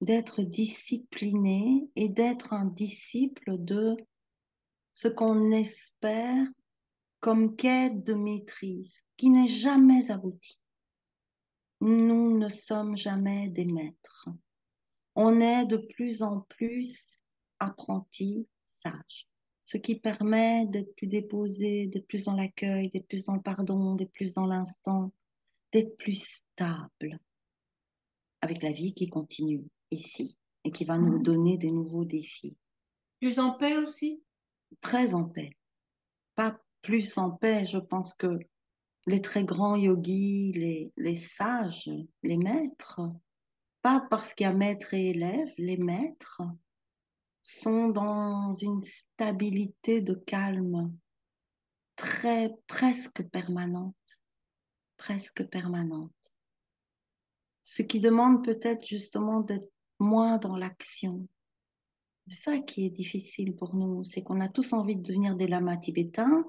Speaker 2: d'être discipliné et d'être un disciple de ce qu'on espère comme quête de maîtrise, qui n'est jamais abouti. Nous ne sommes jamais des maîtres. On est de plus en plus apprentis sages, ce qui permet d'être plus déposé, d'être plus dans l'accueil, d'être plus dans le pardon, d'être plus dans l'instant, d'être plus stable avec la vie qui continue ici et qui va nous mmh. donner des nouveaux défis.
Speaker 1: Plus en paix aussi?
Speaker 2: Très en paix. Pas plus en paix, je pense que les très grands yogis, les, les sages, les maîtres, pas parce qu'il y a maître et élève, les maîtres sont dans une stabilité de calme très presque permanente presque permanente. Ce qui demande peut-être justement d'être moins dans l'action. C'est ça qui est difficile pour nous, c'est qu'on a tous envie de devenir des lamas tibétains,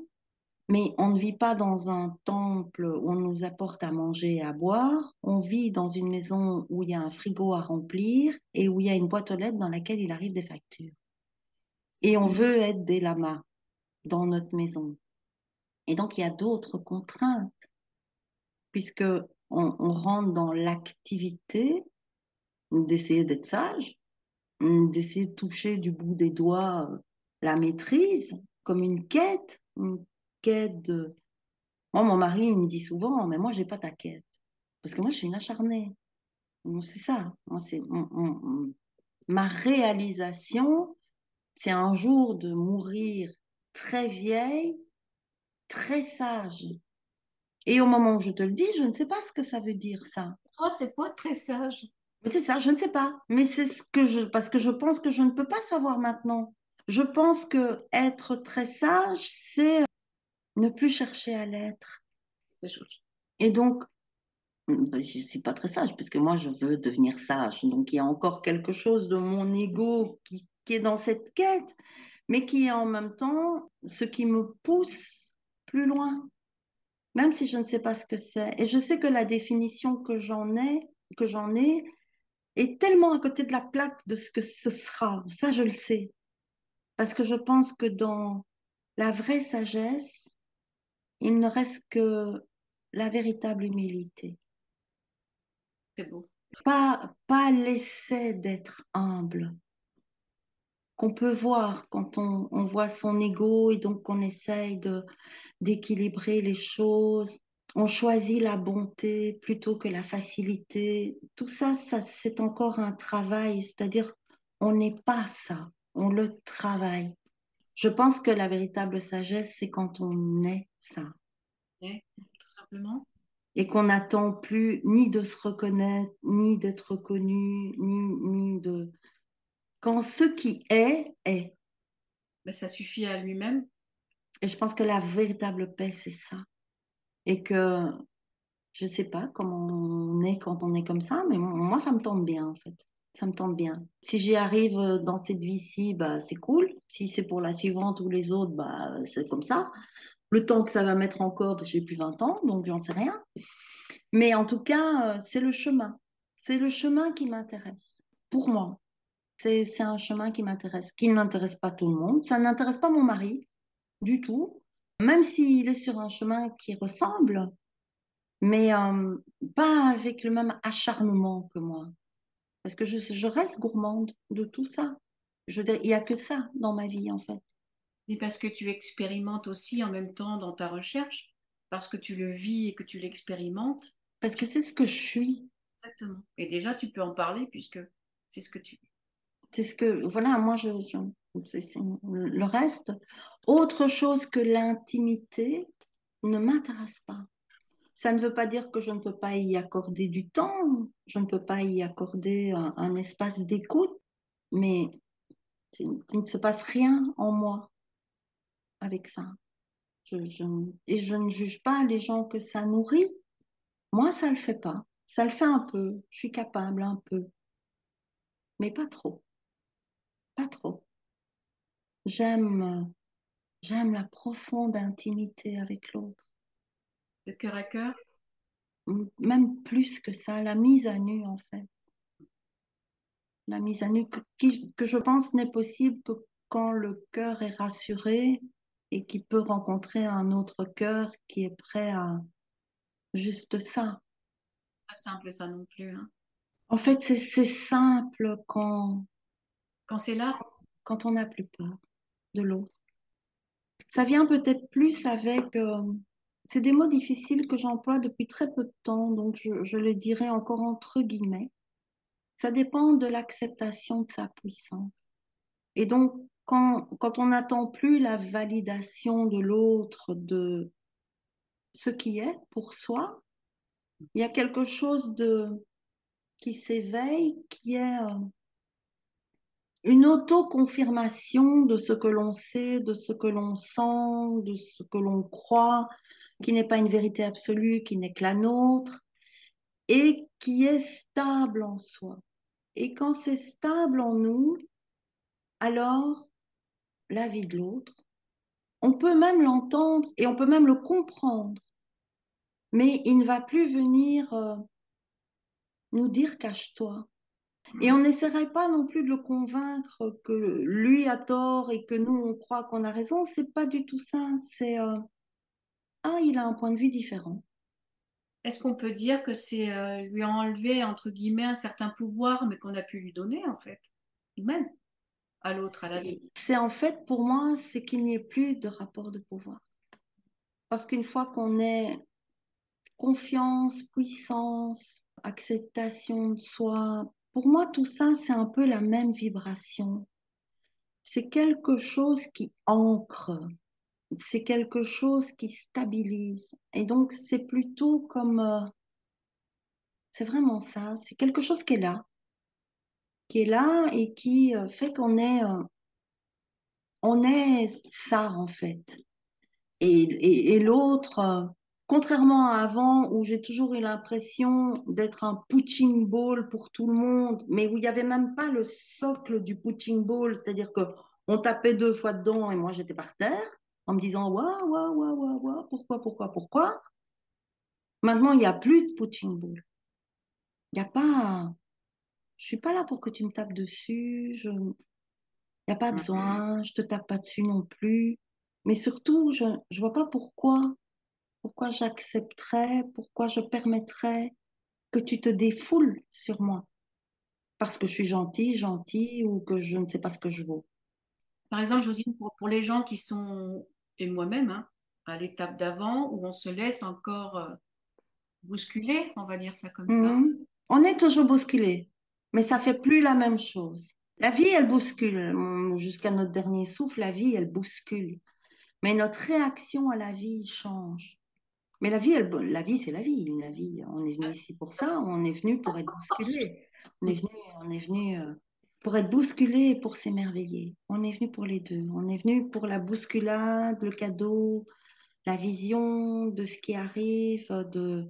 Speaker 2: Mais on ne vit pas dans un temple où on nous apporte à manger et à boire. On vit dans une maison où il y a un frigo à remplir et où il y a une boîte aux lettres dans laquelle il arrive des factures. Et on veut être des lamas dans notre maison. Et donc, il y a d'autres contraintes, puisque on, rentre dans l'activité d'essayer d'être sage, d'essayer de toucher du bout des doigts la maîtrise comme une quête, quête de... Moi, mon mari, il me dit souvent, mais moi, j'ai pas ta quête. Parce que moi, je suis une acharnée. C'est ça. Moi, c'est ma réalisation, c'est un jour de mourir très vieille, très sage. Et au moment où je te le dis, je ne sais pas ce que ça veut dire, ça.
Speaker 1: Oh, c'est quoi très sage?
Speaker 2: C'est ça, je ne sais pas. Mais c'est ce que je. Parce que je pense que je ne peux pas savoir maintenant. Je pense que être très sage, c'est ne plus chercher à l'être.
Speaker 1: C'est joli.
Speaker 2: Et donc, je ne suis pas très sage, parce que moi, je veux devenir sage. Donc, il y a encore quelque chose de mon ego qui, qui est dans cette quête, mais qui est en même temps ce qui me pousse plus loin, même si je ne sais pas ce que c'est. Et je sais que la définition que j'en ai, que j'en ai, est tellement à côté de la plaque de ce que ce sera. Ça, je le sais. Parce que je pense que dans la vraie sagesse, il ne reste que la véritable humilité.
Speaker 1: C'est beau.
Speaker 2: Pas, pas l'essai d'être humble qu'on peut voir quand on, on, voit son ego et donc qu'on essaye de, d'équilibrer les choses. On choisit la bonté plutôt que la facilité. Tout ça, ça c'est encore un travail, c'est-à-dire on n'est pas ça on le travaille. Je pense que la véritable sagesse, c'est quand on est ça.
Speaker 1: tout simplement.
Speaker 2: Et qu'on n'attend plus ni de se reconnaître, ni d'être reconnu, ni, ni de... Quand ce qui est, est.
Speaker 1: Mais ça suffit à lui-même.
Speaker 2: Et je pense que la véritable paix, c'est ça. Et que je ne sais pas comment on est quand on est comme ça, mais moi, ça me tente bien, en fait ça me tente bien. Si j'y arrive euh, dans cette vie-ci, bah, c'est cool. Si c'est pour la suivante ou les autres, bah, c'est comme ça. Le temps que ça va mettre encore, parce que j'ai plus 20 ans, donc j'en sais rien. Mais en tout cas, euh, c'est le chemin. C'est le chemin qui m'intéresse, pour moi. C'est un chemin qui m'intéresse, qui n'intéresse pas tout le monde. Ça n'intéresse pas mon mari du tout, même s'il est sur un chemin qui ressemble, mais euh, pas avec le même acharnement que moi. Parce que je, reste gourmande de tout ça. Je, il n'y a que ça dans ma vie, en fait.
Speaker 1: Et parce que tu expérimentes aussi en même temps dans ta recherche, parce que tu le vis et que tu l'expérimentes.
Speaker 2: Parce que c'est ce que je suis.
Speaker 1: Exactement. Et déjà, tu peux en parler puisque c'est ce que tu
Speaker 2: C'est ce que, voilà, moi, je, le reste, autre chose que l'intimité ne m'intéresse pas. Ça ne veut pas dire que je ne peux pas y accorder du temps, je ne peux pas y accorder un, espace d'écoute, mais il ne se passe rien en moi avec ça. et je ne juge pas les gens que ça nourrit. Moi, ça ne le fait pas. Ça le fait un peu. Je suis capable un peu. Mais pas trop. Pas trop. J'aime, j'aime la profonde intimité avec l'autre
Speaker 1: de cœur à cœur?
Speaker 2: Même plus que ça, la mise à nu en fait. La mise à nu que, que je pense n'est possible que quand le cœur est rassuré et qui peut rencontrer un autre cœur qui est prêt à juste ça.
Speaker 1: Pas simple ça non plus. Hein.
Speaker 2: En fait, c'est simple quand...
Speaker 1: Quand c'est là?
Speaker 2: Quand on n'a plus peur de l'autre. Ça vient peut-être plus avec... Euh, c'est des mots difficiles que j'emploie depuis très peu de temps, donc je, les dirais encore entre guillemets. Ça dépend de l'acceptation de sa puissance. Et donc, quand, quand on n'attend plus la validation de l'autre, de ce qui est pour soi, il y a quelque chose de, qui s'éveille, qui est euh, une autoconfirmation de ce que l'on sait, de ce que l'on sent, de ce que l'on croit, qui n'est pas une vérité absolue, qui n'est que la nôtre, et qui est stable en soi. Et quand c'est stable en nous, alors la vie de l'autre on peut même l'entendre et on peut même le comprendre, mais il ne va plus venir euh, nous dire cache-toi. Et on n'essaierait pas non plus de le convaincre que lui a tort et que nous, on croit qu'on a raison. C'est pas du tout ça. C'est euh, ah, il a un point de vue différent.
Speaker 1: Est-ce qu'on peut dire que c'est euh, lui enlever, entre guillemets, un certain pouvoir, mais qu'on a pu lui donner, en fait, même à l'autre, à la vie?
Speaker 2: C'est en fait, pour moi, c'est qu'il n'y ait plus de rapport de pouvoir. Parce qu'une fois qu'on est confiance, puissance, acceptation de soi, pour moi, tout ça, c'est un peu la même vibration. C'est quelque chose qui ancre, c'est quelque chose qui stabilise. Et donc, c'est plutôt comme... Euh, c'est vraiment ça, c'est quelque chose qui est là, qui est là et qui euh, fait qu'on est... Euh, on est ça, en fait. Et, et l'autre Contrairement à avant, où j'ai toujours eu l'impression d'être un punching ball pour tout le monde, mais où il n'y avait même pas le socle du punching ball, c'est-à-dire que on tapait deux fois dedans et moi j'étais par terre en me disant waouh, waouh, waouh, waouh, wa, pourquoi, pourquoi, pourquoi? Maintenant, il n'y a plus de punching ball. Il n'y a pas. Je suis pas là pour que tu me tapes dessus. Je... Il n'y a pas besoin. Je te tape pas dessus non plus. Mais surtout, je ne vois pas pourquoi pourquoi j'accepterais, pourquoi je permettrais que tu te défoules sur moi Parce que je suis gentille, gentille ou que je ne sais pas ce que je vaux.
Speaker 1: Par exemple, Josine, pour, pour les gens qui sont, et moi-même, hein, à l'étape d'avant, où on se laisse encore euh, bousculer, on va dire ça comme ça.
Speaker 2: Mhm. On est toujours bousculé, mais ça fait plus la même chose. La vie, elle bouscule. Jusqu'à notre dernier souffle, la vie, elle bouscule. Mais notre réaction à la vie change. Mais la vie, la vie, c'est la vie. La vie, on est venu ici pour ça. On est venu pour être bousculé. On est venu, on est venu euh, pour être bousculé et pour s'émerveiller. On est venu pour les deux. On est venu pour la bousculade, le cadeau, la vision de ce qui arrive, de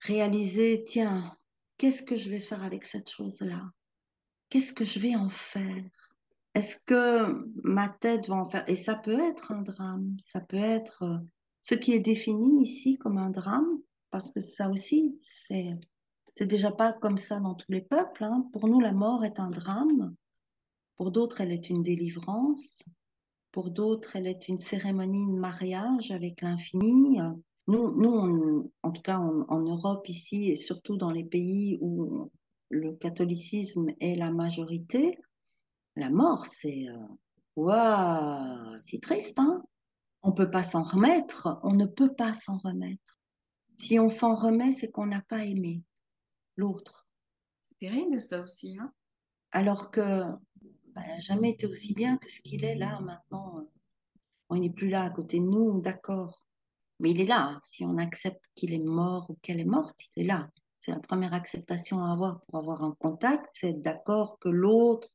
Speaker 2: réaliser, tiens, qu'est-ce que je vais faire avec cette chose-là? Qu'est-ce que je vais en faire? Est-ce que ma tête va en faire? Et ça peut être un drame, ça peut être euh, ce qui est défini ici comme un drame, parce que ça aussi, c'est, c'est déjà pas comme ça dans tous les peuples. Hein. Pour nous, la mort est un drame. Pour d'autres, elle est une délivrance. Pour d'autres, elle est une cérémonie de mariage avec l'infini. Nous, en tout cas en, Europe ici, et surtout dans les pays où le catholicisme est la majorité, la mort, c'est euh, c'est triste, hein on ne peut pas s'en remettre, on ne peut pas s'en remettre. Si on s'en remet, c'est qu'on n'a pas aimé l'autre.
Speaker 1: C'est terrible ça aussi. Hein
Speaker 2: Alors que n'a jamais été aussi bien que ce qu'il est là maintenant. il n'est plus là à côté de nous, d'accord. Mais il est là. Si on accepte qu'il est mort ou qu'elle est morte, il est là. C'est la première acceptation à avoir pour avoir un contact, c'est être d'accord que l'autre,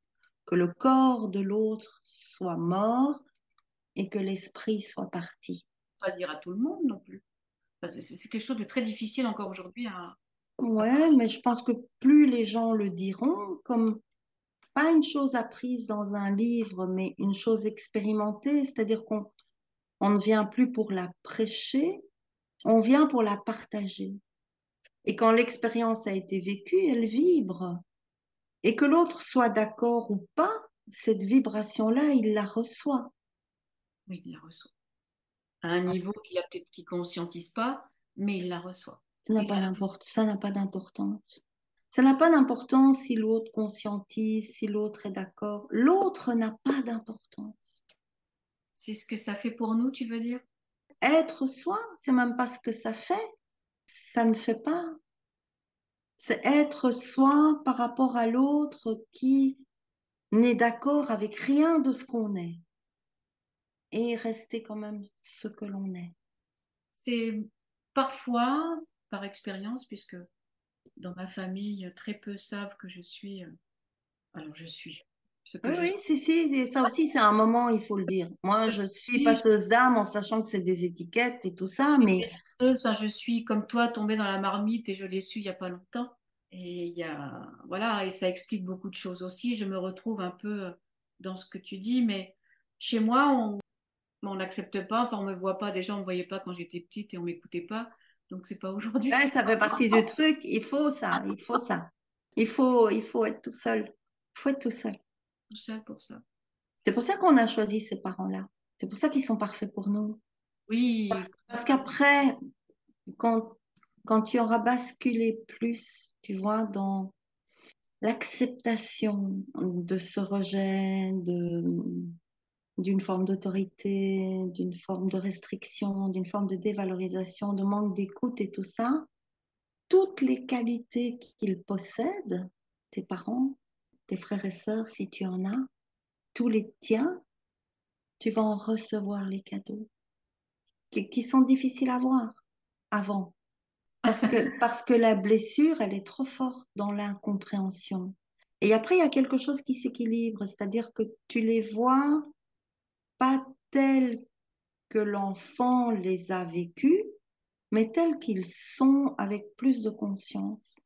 Speaker 2: que le corps de l'autre soit mort et que l'esprit soit parti.
Speaker 1: Pas dire à tout le monde non plus. c'est quelque chose de très difficile encore aujourd'hui à.
Speaker 2: Ouais, mais je pense que plus les gens le diront, comme pas une chose apprise dans un livre, mais une chose expérimentée, c'est-à-dire qu'on on ne vient plus pour la prêcher, on vient pour la partager. Et quand l'expérience a été vécue, elle vibre. Et que l'autre soit d'accord ou pas, cette vibration-là, il la reçoit.
Speaker 1: Oui, il la reçoit. À un niveau qu'il a peut-être qu'il conscientise pas, mais il la reçoit.
Speaker 2: Ça n'a pas ça n'a pas d'importance. Ça n'a pas d'importance si l'autre conscientise, si l'autre est d'accord. L'autre n'a pas d'importance.
Speaker 1: C'est ce que ça fait pour nous, tu veux dire?
Speaker 2: Être soi, c'est même pas ce que ça fait. Ça ne fait pas. C'est être soi par rapport à l'autre qui n'est d'accord avec rien de ce qu'on est et rester quand même ce que l'on est.
Speaker 1: C'est parfois, par expérience, puisque dans ma famille, très peu savent que je suis. Euh, alors, je suis.
Speaker 2: Ce que oui, oui, si, si, ça aussi, c'est un moment, il faut le dire. Moi, je suis passeuse d'âme en sachant que c'est des étiquettes et tout ça, mais.
Speaker 1: je suis comme toi tombée dans la marmite et je l'ai su il n'y a pas longtemps. Et il y a, voilà, et ça explique beaucoup de choses aussi. Je me retrouve un peu dans ce que tu dis, mais chez moi, on, on n'accepte pas, enfin on me voit pas, déjà on me voyait pas quand j'étais petite et on m'écoutait pas, donc c'est pas aujourd'hui.
Speaker 2: Ouais, ça fait partie du truc, il faut ça, il faut ça. Il faut, il faut être tout seul. Il faut être tout seul.
Speaker 1: Tout seul pour ça.
Speaker 2: C'est pour ça qu'on a choisi ces parents-là. C'est pour ça qu'ils sont parfaits pour nous.
Speaker 1: Oui.
Speaker 2: Parce, parce qu'après, quand, quand tu auras basculé plus, tu vois, dans l'acceptation de ce rejet, de, d'une forme d'autorité, d'une forme de restriction, d'une forme de dévalorisation, de manque d'écoute et tout ça, toutes les qualités qu'ils possèdent, tes parents, tes frères et sœurs, si tu en as, tous les tiens, tu vas en recevoir les cadeaux qui, qui sont difficiles à voir avant. Parce que, parce que la blessure, elle est trop forte dans l'incompréhension. Et après, il y a quelque chose qui s'équilibre, c'est-à-dire que tu les vois pas tels que l'enfant les a vécus, mais tels qu'ils sont avec plus de conscience.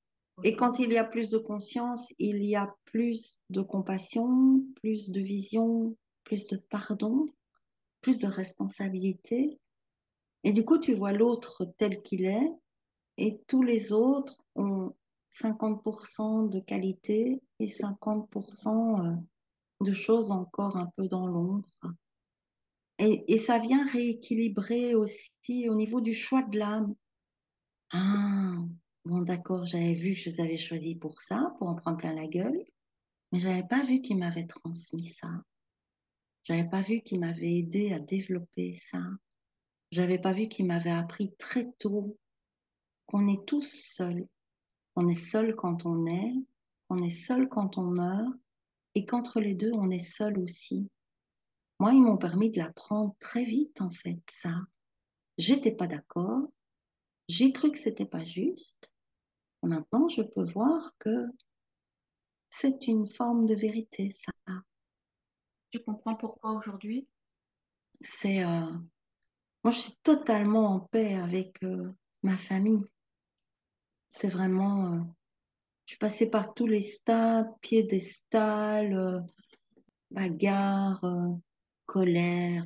Speaker 2: Et quand il y a plus de conscience, il y a plus de compassion, plus de vision, plus de pardon, plus de responsabilité. Et du coup, tu vois l'autre tel qu'il est, et tous les autres ont 50% de qualité et 50% euh, de choses encore un peu dans l'ombre. Et, ça vient rééquilibrer aussi au niveau du choix de l'âme. Ah, bon d'accord, j'avais vu que je les avais choisis pour ça, pour en prendre plein la gueule, mais j'avais pas vu qu'ils m'avaient transmis ça. J'avais pas vu qu'ils m'avaient aidé à développer ça. J'avais pas vu qu'ils m'avaient appris très tôt qu'on est tous seuls. On est seul quand on est, on est seul quand on meurt, et qu'entre les deux, on est seul aussi. Moi, ils m'ont permis de l'apprendre très vite, en fait, ça. J'étais pas d'accord. J'ai cru que c'était pas juste. Maintenant, je peux voir que c'est une forme de vérité, ça.
Speaker 1: Tu comprends pourquoi aujourd'hui?
Speaker 2: C'est. Euh... Moi, je suis totalement en paix avec euh, ma famille. C'est vraiment. Euh... Je suis passée par tous les stades, piédestal, bagarre, colère,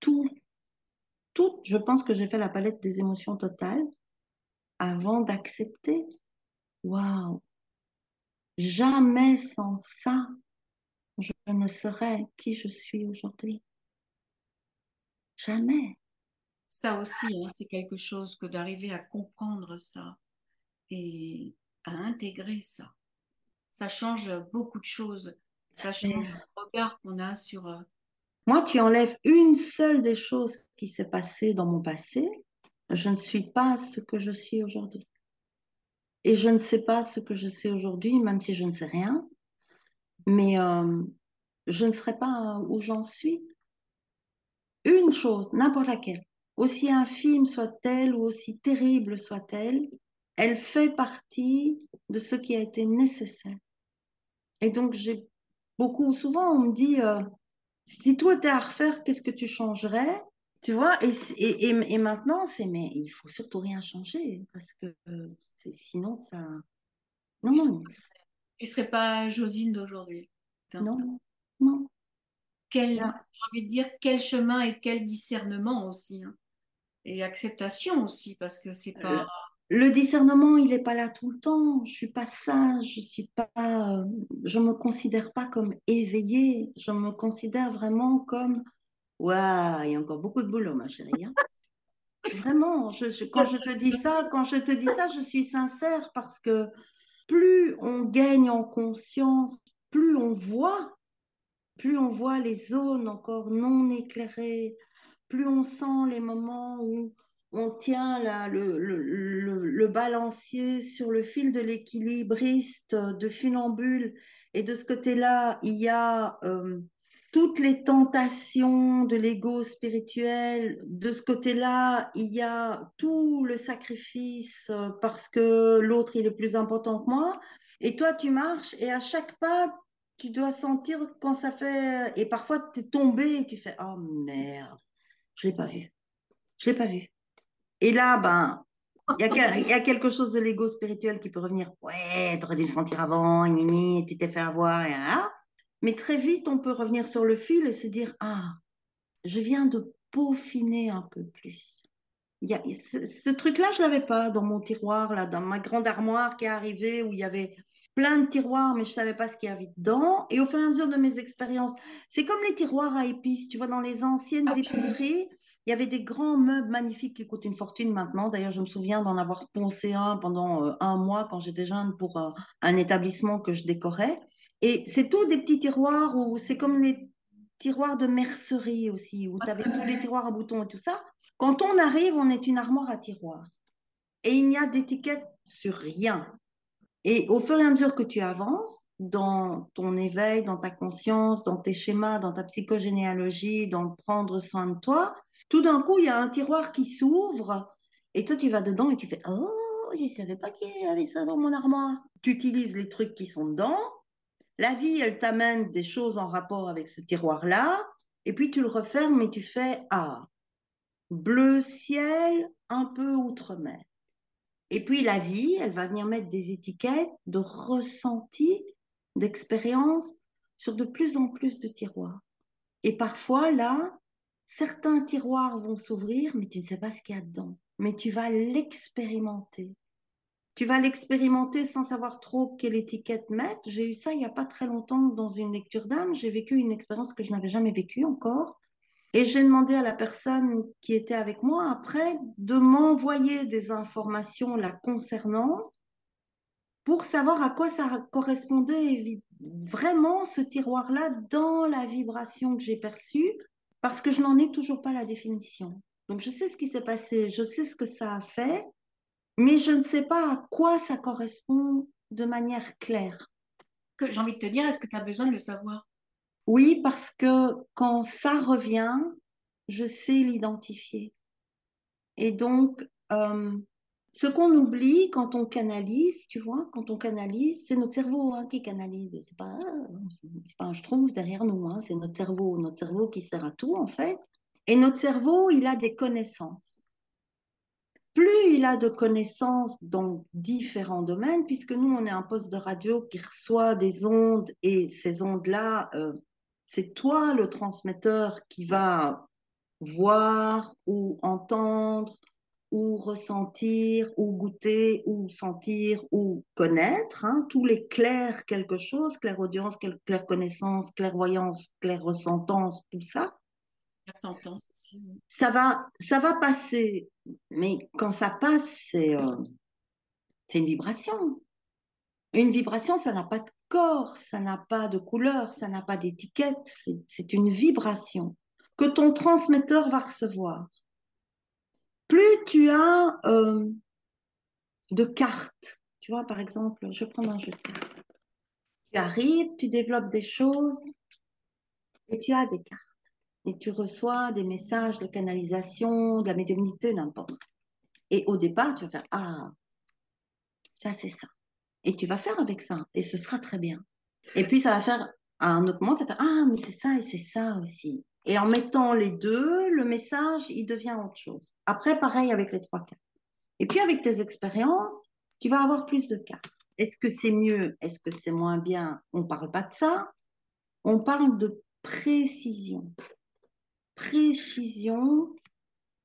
Speaker 2: tout, tout. Je pense que j'ai fait la palette des émotions totales avant d'accepter. Waouh! Jamais sans ça, je ne serais qui je suis aujourd'hui. Jamais.
Speaker 1: Ça aussi, hein, c'est quelque chose que d'arriver à comprendre ça et à intégrer ça. Ça change beaucoup de choses. Ça change le regard qu'on a sur. euh,
Speaker 2: Moi, tu enlèves une seule des choses qui s'est passée dans mon passé, je ne suis pas ce que je suis aujourd'hui. Et je ne sais pas ce que je sais aujourd'hui, même si je ne sais rien, mais euh, je ne serai pas où j'en suis. Une chose, n'importe laquelle, aussi infime soit-elle ou aussi terrible soit-elle, elle fait partie de ce qui a été nécessaire. Et donc, j'ai beaucoup, souvent, on me dit, euh, si toi t'es à refaire, qu'est-ce que tu changerais? Tu vois, et, et, et, et maintenant, c'est, mais il faut surtout rien changer, parce que euh, sinon, ça. Non,
Speaker 1: tu
Speaker 2: non,
Speaker 1: ne serais pas Josine d'aujourd'hui.
Speaker 2: non, non.
Speaker 1: Quel, j'ai envie de dire, quel chemin et quel discernement aussi. hein. Et acceptation aussi, parce que c'est
Speaker 2: le,
Speaker 1: pas.
Speaker 2: Le discernement, il n'est pas là tout le temps. Je suis pas sage, je suis pas, euh, je me considère pas comme éveillée. Je me considère vraiment comme, waouh, il y a encore beaucoup de boulot, ma chérie. hein. Vraiment, quand je te dis ça, quand je te dis ça, je suis sincère parce que plus on gagne en conscience, plus on voit, plus on voit les zones encore non éclairées, plus on sent les moments où on tient le, le, le, balancier sur le fil de l'équilibriste de funambule. Et de ce côté-là, il y a euh, toutes les tentations de l'ego spirituel. De ce côté-là, il y a tout le sacrifice euh, parce que l'autre, il est plus important que moi. Et toi, tu marches et à chaque pas, tu dois sentir quand ça fait... Et parfois, tu es tombé et tu fais, oh merde, je l'ai pas vu. Je l'ai pas vu. Et là, ben, il y, a y quelque chose de l'ego spirituel qui peut revenir. Ouais, tu aurais dû le sentir avant, gni, tu t'es fait avoir. et, ah. Mais très vite, on peut revenir sur le fil et se dire Ah, je viens de peaufiner un peu plus. Y a, ce, ce truc-là, je l'avais pas dans mon tiroir, là, dans ma grande armoire qui est arrivée où il y avait plein de tiroirs, mais je savais pas ce qu'il y avait dedans. Et au fur et à mesure de mes expériences, c'est comme les tiroirs à épices. Tu vois, dans les anciennes épiceries, il y avait des grands meubles magnifiques qui coûtent une fortune maintenant. D'ailleurs, je me souviens d'en avoir poncé un pendant euh, un mois quand j'étais jeune pour euh, un établissement que je décorais. Et c'est tout des petits tiroirs où c'est comme les tiroirs de mercerie aussi, où tu avais tous les tiroirs à boutons et tout ça. Quand on arrive, on est une armoire à tiroirs. Et il n'y a d'étiquette sur rien. Et au fur et à mesure que tu avances dans ton éveil, dans ta conscience, dans tes schémas, dans ta psychogénéalogie, dans prendre soin de toi, tout d'un coup, il y a un tiroir qui s'ouvre et toi, tu vas dedans et tu fais Oh, je ne savais pas qu'il y avait ça dans mon armoire. Tu utilises les trucs qui sont dedans. La vie, elle t'amène des choses en rapport avec ce tiroir-là. Et puis, tu le refermes et tu fais Ah, bleu ciel, un peu outre-mer. Et puis la vie, elle va venir mettre des étiquettes de ressenti, d'expérience sur de plus en plus de tiroirs. Et parfois, là, certains tiroirs vont s'ouvrir, mais tu ne sais pas ce qu'il y a dedans. Mais tu vas l'expérimenter. Tu vas l'expérimenter sans savoir trop quelle étiquette mettre. J'ai eu ça il n'y a pas très longtemps dans une lecture d'âme. J'ai vécu une expérience que je n'avais jamais vécue encore. Et j'ai demandé à la personne qui était avec moi après de m'envoyer des informations la concernant pour savoir à quoi ça correspondait vraiment ce tiroir-là dans la vibration que j'ai perçue, parce que je n'en ai toujours pas la définition. Donc je sais ce qui s'est passé, je sais ce que ça a fait, mais je ne sais pas à quoi ça correspond de manière claire.
Speaker 1: J'ai envie de te dire, est-ce que tu as besoin de le savoir?
Speaker 2: Oui, parce que quand ça revient, je sais l'identifier. Et donc, euh, ce qu'on oublie quand on canalise, tu vois, quand on canalise, c'est notre cerveau hein, qui canalise. C'est pas, pas un trouve derrière nous, hein, c'est notre cerveau, notre cerveau qui sert à tout en fait. Et notre cerveau, il a des connaissances. Plus il a de connaissances dans différents domaines, puisque nous, on est un poste de radio qui reçoit des ondes et ces ondes-là, euh, c'est toi le transmetteur qui va voir ou entendre ou ressentir ou goûter ou sentir ou connaître, hein, tous les clairs quelque chose, claire audience, claire connaissance, clairvoyance, claire ressentance, tout ça.
Speaker 1: Aussi.
Speaker 2: Ça va, ça va passer, mais quand ça passe, c'est euh, une vibration. Une vibration, ça n'a pas de corps, ça n'a pas de couleur, ça n'a pas d'étiquette, c'est une vibration que ton transmetteur va recevoir. Plus tu as euh, de cartes, tu vois, par exemple, je prendre un jeu de cartes. Tu arrives, tu développes des choses et tu as des cartes. Et tu reçois des messages de canalisation, de la médiumnité, n'importe. Et au départ, tu vas faire Ah, ça c'est ça. Et tu vas faire avec ça, et ce sera très bien. Et puis ça va faire, à un autre moment, ça va faire, ah, mais c'est ça et c'est ça aussi. Et en mettant les deux, le message, il devient autre chose. Après, pareil avec les trois cartes. Et puis avec tes expériences, tu vas avoir plus de cartes. Est-ce que c'est mieux? Est-ce que c'est moins bien? On ne parle pas de ça. On parle de précision. Précision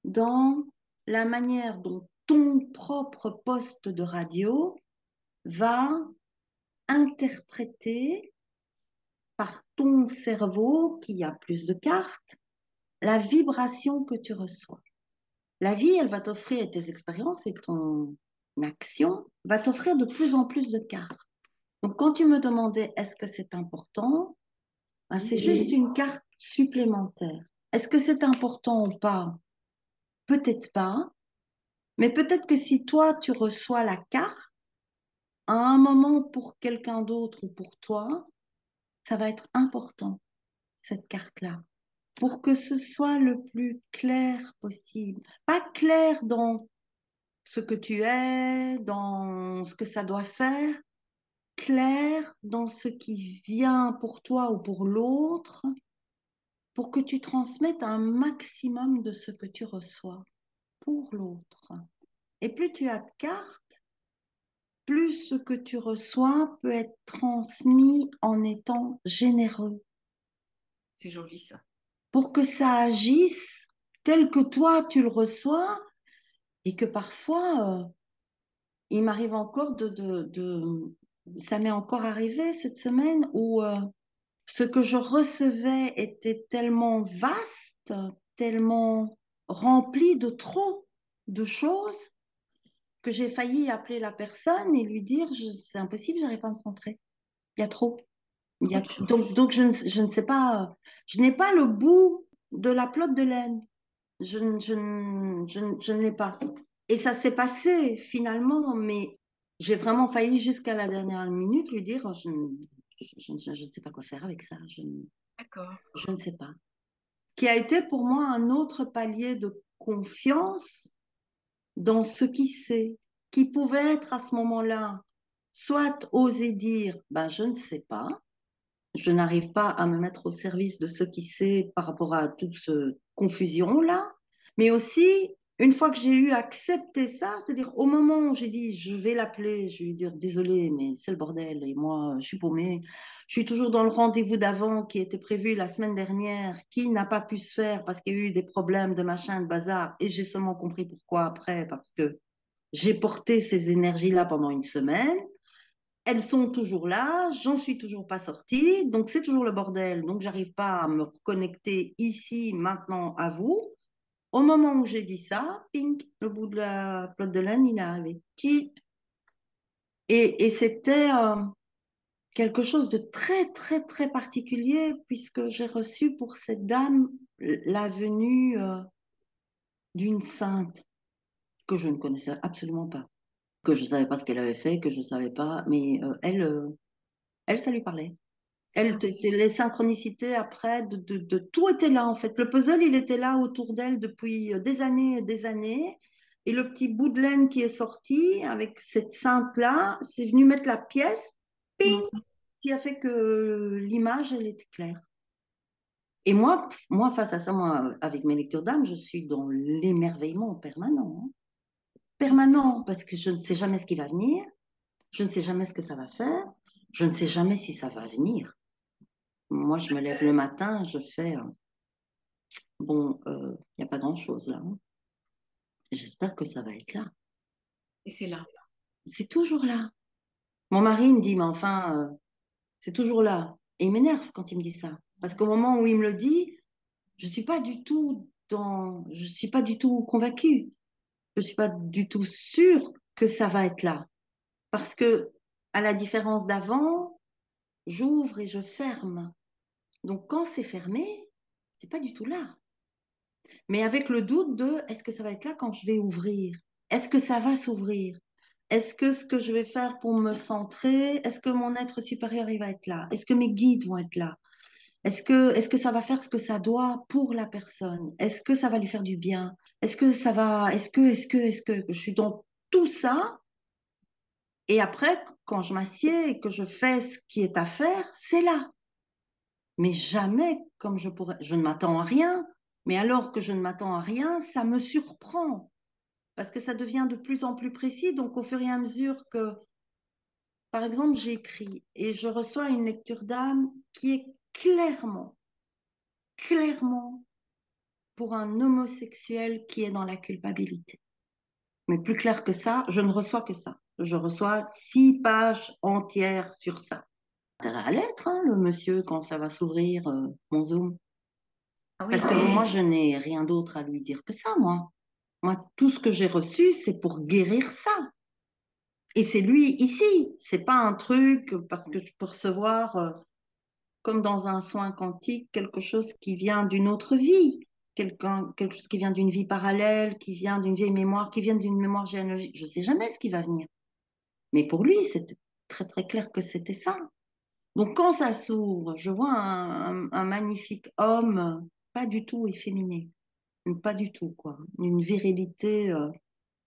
Speaker 2: dans la manière dont ton propre poste de radio va interpréter par ton cerveau, qui a plus de cartes, la vibration que tu reçois. La vie, elle va t'offrir tes expériences et ton action va t'offrir de plus en plus de cartes. Donc, quand tu me demandais est-ce que c'est important, ben, c'est juste une carte supplémentaire. Est-ce que c'est important ou pas? Peut-être pas. Mais peut-être que si toi, tu reçois la carte, à un moment pour quelqu'un d'autre ou pour toi, ça va être important, cette carte-là, pour que ce soit le plus clair possible. Pas clair dans ce que tu es, dans ce que ça doit faire, clair dans ce qui vient pour toi ou pour l'autre, pour que tu transmettes un maximum de ce que tu reçois pour l'autre. Et plus tu as de cartes, plus ce que tu reçois peut être transmis en étant généreux.
Speaker 1: C'est joli ça.
Speaker 2: pour que ça agisse tel que toi tu le reçois et que parfois, euh, il m'arrive encore de, de, Ça m'est encore arrivé cette semaine où euh, ce que je recevais était tellement vaste, tellement rempli de trop de choses que j'ai failli appeler la personne et lui dire c'est impossible, j'arrive pas à me centrer. Il y a trop. Il y a Donc, donc je, ne, je ne sais pas, je n'ai pas le bout de la pelote de laine. Je, je, je, je ne l'ai pas. Et ça s'est passé finalement, mais j'ai vraiment failli jusqu'à la dernière minute lui dire je, je, ne sais pas quoi faire avec ça. Je, je ne sais pas. Qui a été pour moi un autre palier de confiance dans ce qui sait, qui pouvait être à ce moment-là, soit oser dire ben, je ne sais pas, je n'arrive pas à me mettre au service de ce qui sait par rapport à toute cette confusion-là, mais aussi une fois que j'ai eu accepté ça, c'est-à-dire au moment où j'ai dit je vais l'appeler, je vais lui dire désolé, mais c'est le bordel et moi je suis paumée. Je suis toujours dans le rendez-vous d'avant qui était prévu la semaine dernière, qui n'a pas pu se faire parce qu'il y a eu des problèmes de machin, de bazar, et j'ai seulement compris pourquoi après, parce que j'ai porté ces énergies-là pendant une semaine. Elles sont toujours là, j'en suis toujours pas sortie, donc c'est toujours le bordel. Donc j'arrive pas à me reconnecter ici, maintenant à vous. Au moment où j'ai dit ça, pink, le bout de la pelote de laine, il est arrivé. Et, et c'était euh, quelque chose de très, très, très particulier puisque j'ai reçu pour cette dame la venue euh, d'une sainte que je ne connaissais absolument pas, que je ne savais pas ce qu'elle avait fait, que je ne savais pas, mais euh, elle, elle, ça lui parlait. Elle, les synchronicités après, de, tout était là en fait. Le puzzle, il était là autour d'elle depuis euh, des années et des années. Et le petit bout de laine qui est sorti avec cette sainte-là, c'est venu mettre la pièce, ping, qui a fait que l'image, elle était claire. Et moi, moi, face à ça, moi, avec mes lectures d'âme, je suis dans l'émerveillement permanent. Hein. Permanent, parce que je ne sais jamais ce qui va venir, je ne sais jamais ce que ça va faire, je ne sais jamais si ça va venir. Moi, je me lève le matin, je fais, euh, bon, il euh, n'y a pas grand-chose là. Hein. J'espère que ça va être là.
Speaker 1: Et c'est là.
Speaker 2: C'est toujours là. Mon mari me dit, mais enfin, euh, c'est toujours là. Et il m'énerve quand il me dit ça. Parce qu'au moment où il me le dit, je ne suis pas du tout dans, je suis pas du tout convaincue. Je ne suis pas du tout sûre que ça va être là. Parce que, à la différence d'avant, j'ouvre et je ferme. Donc quand c'est fermé, c'est pas du tout là. Mais avec le doute de est-ce que ça va être là quand je vais ouvrir? Est-ce que ça va s'ouvrir? Est-ce que ce que je vais faire pour me centrer, est-ce que mon être supérieur il va être là? Est-ce que mes guides vont être là? Est-ce que, ça va faire ce que ça doit pour la personne? Est-ce que ça va lui faire du bien? Est-ce que ça va Est-ce que, est-ce que, est-ce que je suis dans tout ça. Et après, quand je m'assieds et que je fais ce qui est à faire, c'est là. Mais jamais comme je pourrais. Je ne m'attends à rien, mais alors que je ne m'attends à rien, ça me surprend parce que ça devient de plus en plus précis. Donc, au fur et à mesure que, par exemple, j'écris et je reçois une lecture d'âme qui est clairement, clairement pour un homosexuel qui est dans la culpabilité. Mais plus clair que ça, je ne reçois que ça. Je reçois six pages entières sur ça à l'être, hein, le monsieur, quand ça va s'ouvrir, euh, mon Zoom. Ah Parce que moi, je n'ai rien d'autre à lui dire que ça, moi. Moi, tout ce que j'ai reçu, c'est pour guérir ça. Et c'est lui ici. C'est pas un truc parce que je peux recevoir, euh, comme dans un soin quantique, quelque chose qui vient d'une autre vie. Quelque chose qui vient d'une vie parallèle, qui vient d'une vieille mémoire, qui vient d'une mémoire généalogique. Je sais jamais ce qui va venir. Mais pour lui, c'était très très clair que c'était ça. Donc quand ça s'ouvre, je vois un, magnifique homme, pas du tout efféminé, pas du tout quoi, une virilité. Euh.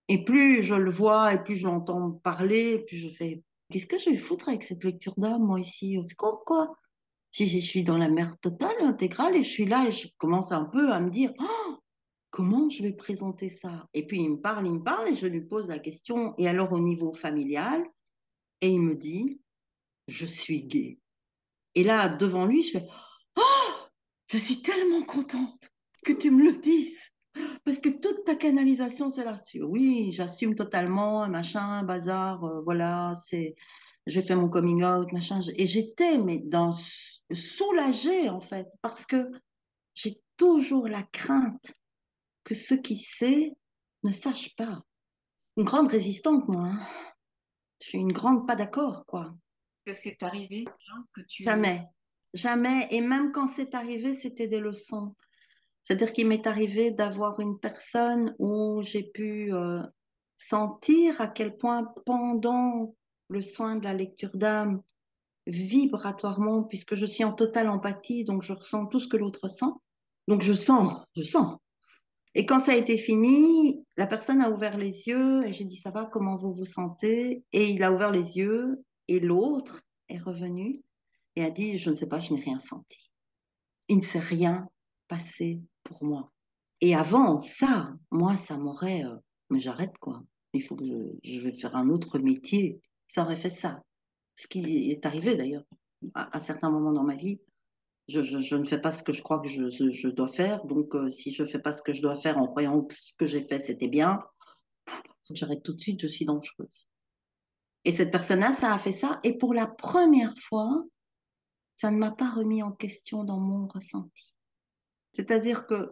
Speaker 2: et plus je le vois et plus je l'entends parler, plus je fais, qu'est-ce que je vais foutre avec cette lecture d'âme moi ici? C'est quoi quoi? Si je suis dans la merde totale, intégrale, et je suis là et je commence un peu à me dire, oh, comment je vais présenter ça? Et puis il me parle, il me parle et je lui pose la question, et alors au niveau familial, et il me dit, je suis gay. Et là, devant lui, je fais Oh je suis tellement contente que tu me le dises. Parce que toute ta canalisation, c'est là-dessus. Oui, j'assume totalement, machin, bazar, euh, voilà, c'est, j'ai fait mon coming out, machin. Et j'étais, mais dans, soulagée, en fait, parce que j'ai toujours la crainte que ceux qui savent ne sachent pas. Une grande résistante, moi. Hein. Je suis une grande pas d'accord, quoi.
Speaker 1: Que c'est arrivé, que tu...
Speaker 2: Jamais. Jamais. Et même quand c'est arrivé, c'était des leçons. C'est-à-dire qu'il m'est arrivé d'avoir une personne où j'ai pu euh, sentir à quel point pendant le soin de la lecture d'âme, vibratoirement, puisque je suis en totale empathie, donc je ressens tout ce que l'autre sent. Donc je sens, je sens. Et quand ça a été fini, la personne a ouvert les yeux et j'ai dit ça va, comment vous vous sentez? Et il a ouvert les yeux et l'autre est revenu et a dit je ne sais pas, je n'ai rien senti. Il ne s'est rien passé moi. Et avant ça, moi, ça m'aurait. Euh, mais j'arrête quoi. Il faut que je, je vais faire un autre métier. Ça aurait fait ça. Ce qui est arrivé d'ailleurs à, certains moments dans ma vie. Je, ne fais pas ce que je crois que je, dois faire. Donc, euh, si je fais pas ce que je dois faire en croyant que ce que j'ai fait, c'était bien, faut que j'arrête tout de suite, je suis dangereuse. Et cette personne-là, ça a fait ça. Et pour la première fois, ça ne m'a pas remis en question dans mon ressenti. C'est-à-dire que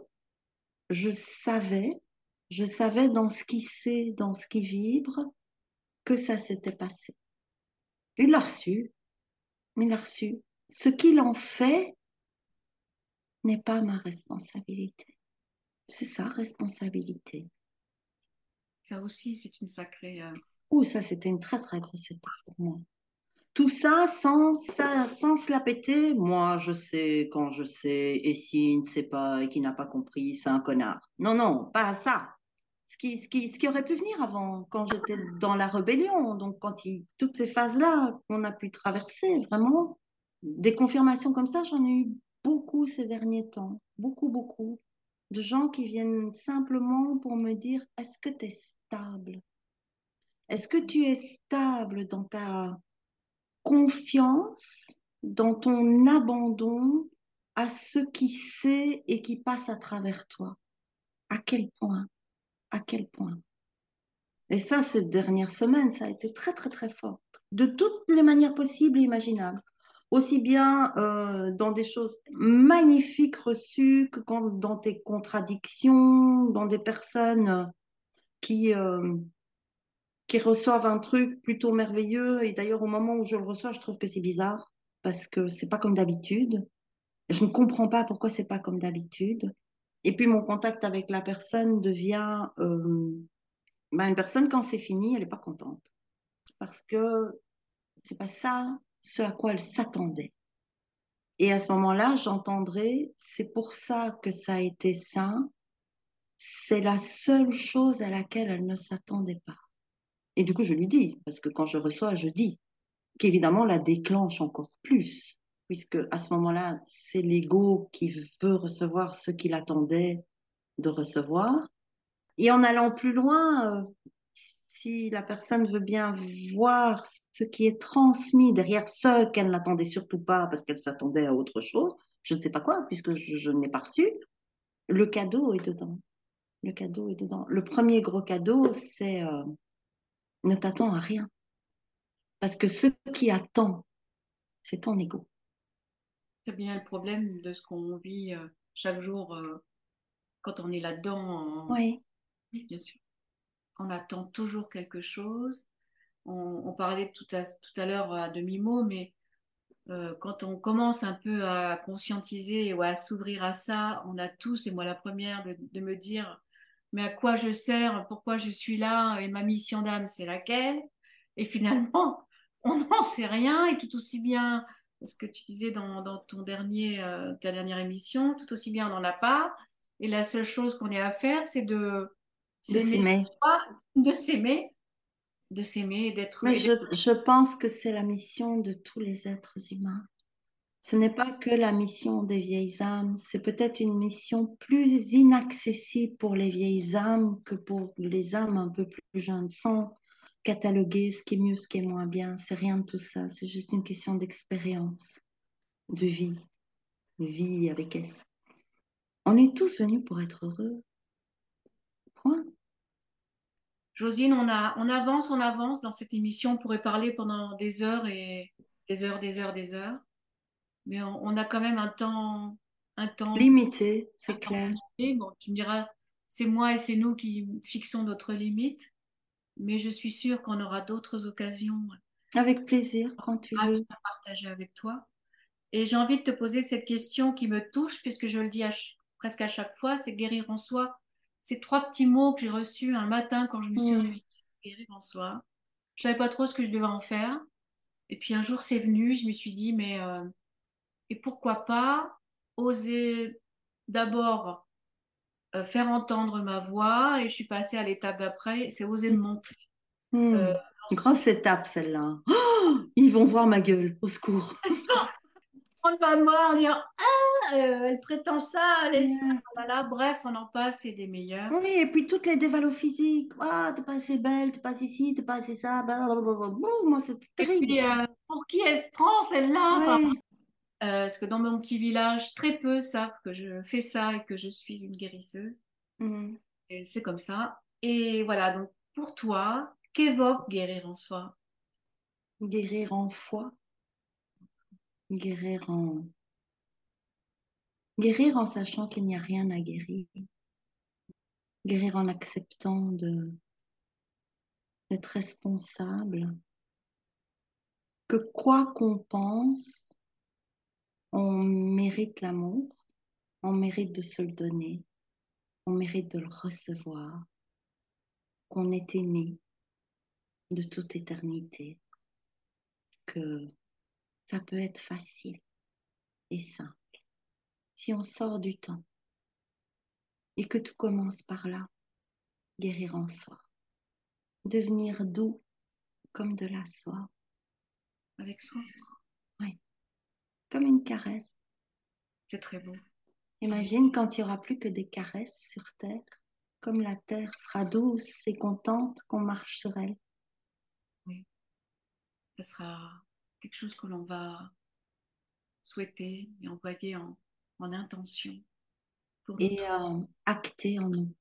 Speaker 2: je savais, je savais dans ce qui sait, dans ce qui vibre, que ça s'était passé. Il l'a reçu, il l'a reçu. Ce qu'il en fait n'est pas ma responsabilité. C'est sa responsabilité.
Speaker 1: Ça aussi, c'est une sacrée. Euh...
Speaker 2: Ouh, ça, c'était une très, très grosse étape pour moi. Tout ça sans, ça, sans se la péter. Moi, je sais quand je sais, et s'il ne sait pas et qui n'a pas compris, c'est un connard. Non, non, pas ça. Ce qui, ce, qui, ce qui aurait pu venir avant, quand j'étais dans la rébellion. Donc, quand il, toutes ces phases-là qu'on a pu traverser, vraiment, des confirmations comme ça, j'en ai eu beaucoup ces derniers temps. Beaucoup, beaucoup. De gens qui viennent simplement pour me dire est-ce que tu es stable? Est-ce que tu es stable dans ta confiance dans ton abandon à ce qui sait et qui passe à travers toi. À quel point? À quel point? Et ça, cette dernière semaine, ça a été très, très, très fort. De toutes les manières possibles et imaginables. Aussi bien euh, dans des choses magnifiques reçues que dans tes contradictions, dans des personnes qui, euh, qui reçoivent un truc plutôt merveilleux. Et d'ailleurs, au moment où je le reçois, je trouve que c'est bizarre parce que c'est pas comme d'habitude. Je ne comprends pas pourquoi c'est pas comme d'habitude. Et puis mon contact avec la personne devient euh, ben, une personne quand c'est fini, elle n'est pas contente parce que c'est pas ça ce à quoi elle s'attendait. Et à ce moment-là, j'entendrai, c'est pour ça que ça a été ça. C'est la seule chose à laquelle elle ne s'attendait pas. Et du coup, je lui dis, parce que quand je reçois, je dis, qu'évidemment, la déclenche encore plus, puisque à ce moment-là, c'est l'ego qui veut recevoir ce qu'il attendait de recevoir. Et en allant plus loin, euh, si la personne veut bien voir ce qui est transmis derrière ce qu'elle n'attendait surtout pas parce qu'elle s'attendait à autre chose, je ne sais pas quoi, puisque je, ne l'ai pas reçu, le cadeau est dedans. Le cadeau est dedans. Le premier gros cadeau, c'est euh, ne t'attends à rien. Parce que ce qui attend, c'est ton ego.
Speaker 1: C'est bien le problème de ce qu'on vit euh, chaque jour euh, quand on est là-dedans.
Speaker 2: Oui.
Speaker 1: Oui, bien sûr. On attend toujours quelque chose. On, parlait tout à, tout à l'heure à demi-mot, mais euh, quand on commence un peu à conscientiser ou à s'ouvrir à ça, on a tous, et moi la première, de me dire mais à quoi je sers, pourquoi je suis là, et ma mission d'âme, c'est laquelle? Et finalement, on n'en sait rien, et tout aussi bien, ce que tu disais dans, ton dernier, euh, ta dernière émission, tout aussi bien on n'en a pas, et la seule chose qu'on ait à faire, c'est de
Speaker 2: s'aimer,
Speaker 1: de s'aimer, de s'aimer, d'être.
Speaker 2: Mais je, je pense que c'est la mission de tous les êtres humains. Ce n'est pas que la mission des vieilles âmes, c'est peut-être une mission plus inaccessible pour les vieilles âmes que pour les âmes un peu plus jeunes, sans cataloguer ce qui est mieux, ce qui est moins bien. C'est rien de tout ça, c'est juste une question d'expérience, de vie, vie avec S. On est tous venus pour être heureux. Point.
Speaker 1: Josine, on, a, on avance, on avance dans cette émission. On pourrait parler pendant des heures et des heures, des heures, des heures. Mais on, on a quand même un temps, un temps
Speaker 2: limité, c'est clair.
Speaker 1: Bon, tu me diras, c'est moi et c'est nous qui fixons notre limite. Mais je suis sûre qu'on aura d'autres occasions.
Speaker 2: Avec plaisir, quand tu veux.
Speaker 1: À partager avec toi. Et j'ai envie de te poser cette question qui me touche, puisque je le dis presque à chaque fois, c'est guérir en soi ces trois petits mots que j'ai reçus un matin quand je me suis mm. réveillée, guérir en soi. Je savais pas trop ce que je devais en faire. Et puis un jour, c'est venu, je me suis dit, mais euh, et pourquoi pas oser d'abord euh, faire entendre ma voix et je suis passée à l'étape d'après, c'est oser me montrer.
Speaker 2: Mm. Euh, Grosse étape celle-là. Oh, ils vont voir ma gueule, au secours.
Speaker 1: on va voir, on dire ah, euh, elle prétend ça, elle est ça, voilà. Bref, on en passe, c'est des meilleurs.
Speaker 2: Oui, et puis toutes les dévalos physiques. Ah, t'es pas assez belle, t'es pas assez ci, t'es pas assez ça. moi, c'est terrible.
Speaker 1: Euh, pour qui elle se prend celle-là euh, Parce que dans mon petit village, très peu savent que je fais ça et que je suis une guérisseuse. Mm. C'est comme ça. Et voilà, donc pour toi, qu'évoque guérir en soi?
Speaker 2: Guérir en foi? Guérir en guérir en sachant qu'il n'y a rien à guérir, guérir en acceptant de d'être responsable, que quoi qu'on pense, on mérite l'amour, on mérite de se le donner, on mérite de le recevoir, qu'on est aimé de toute éternité, que ça peut être facile et simple. Si on sort du temps et que tout commence par là, guérir en soi, devenir doux comme de la soie.
Speaker 1: Avec soi
Speaker 2: Oui, comme une caresse.
Speaker 1: C'est très beau.
Speaker 2: Imagine quand il n'y aura plus que des caresses sur Terre, comme la Terre sera douce et contente qu'on marche sur elle.
Speaker 1: Oui, ce sera quelque chose que l'on va souhaiter et envoyer en, en intention.
Speaker 2: et euh, acter en nous.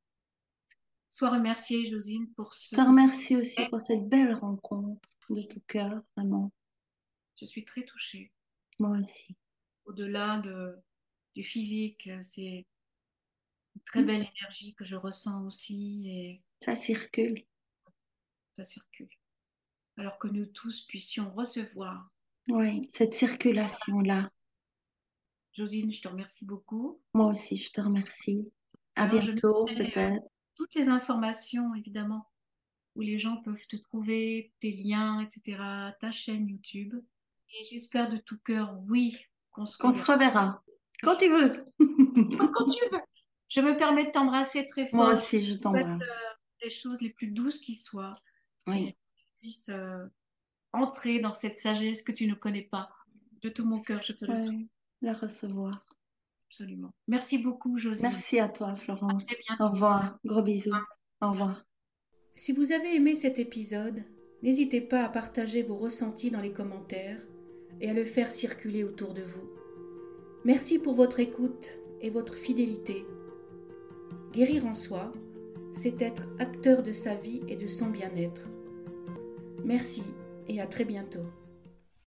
Speaker 1: Sois remerciée, Josine, pour ce.
Speaker 2: Je te remercie aussi pour cette belle rencontre de tout cœur, vraiment.
Speaker 1: Je suis très touchée.
Speaker 2: Moi aussi.
Speaker 1: Au-delà de, du physique, c'est une très belle énergie que je ressens aussi. Et...
Speaker 2: Ça circule.
Speaker 1: Ça circule alors que nous tous puissions recevoir.
Speaker 2: Oui, cette circulation-là.
Speaker 1: Josine, je te remercie beaucoup.
Speaker 2: Moi aussi, je te remercie. À bientôt, peut-être.
Speaker 1: Toutes les informations, évidemment, où les gens peuvent te trouver, tes liens, etc., ta chaîne YouTube. Et j'espère de tout cœur, oui,
Speaker 2: qu'on se, reverra. Quand tu veux.
Speaker 1: Quand tu veux. Je me permets de t'embrasser très fort.
Speaker 2: Moi aussi, je t'embrasse.
Speaker 1: Euh, les choses les plus douces qui soient.
Speaker 2: Oui
Speaker 1: puisse euh, entrer dans cette sagesse que tu ne connais pas. De tout mon cœur, je te le souhaite.
Speaker 2: La recevoir.
Speaker 1: Absolument. Merci beaucoup, Josie.
Speaker 2: Merci à toi, Florence. Au revoir. Gros bisous. Au revoir.
Speaker 1: Si vous avez aimé cet épisode, n'hésitez pas à partager vos ressentis dans les commentaires et à le faire circuler autour de vous. Merci pour votre écoute et votre fidélité. Guérir en soi, c'est être acteur de sa vie et de son bien-être. Merci et à très bientôt.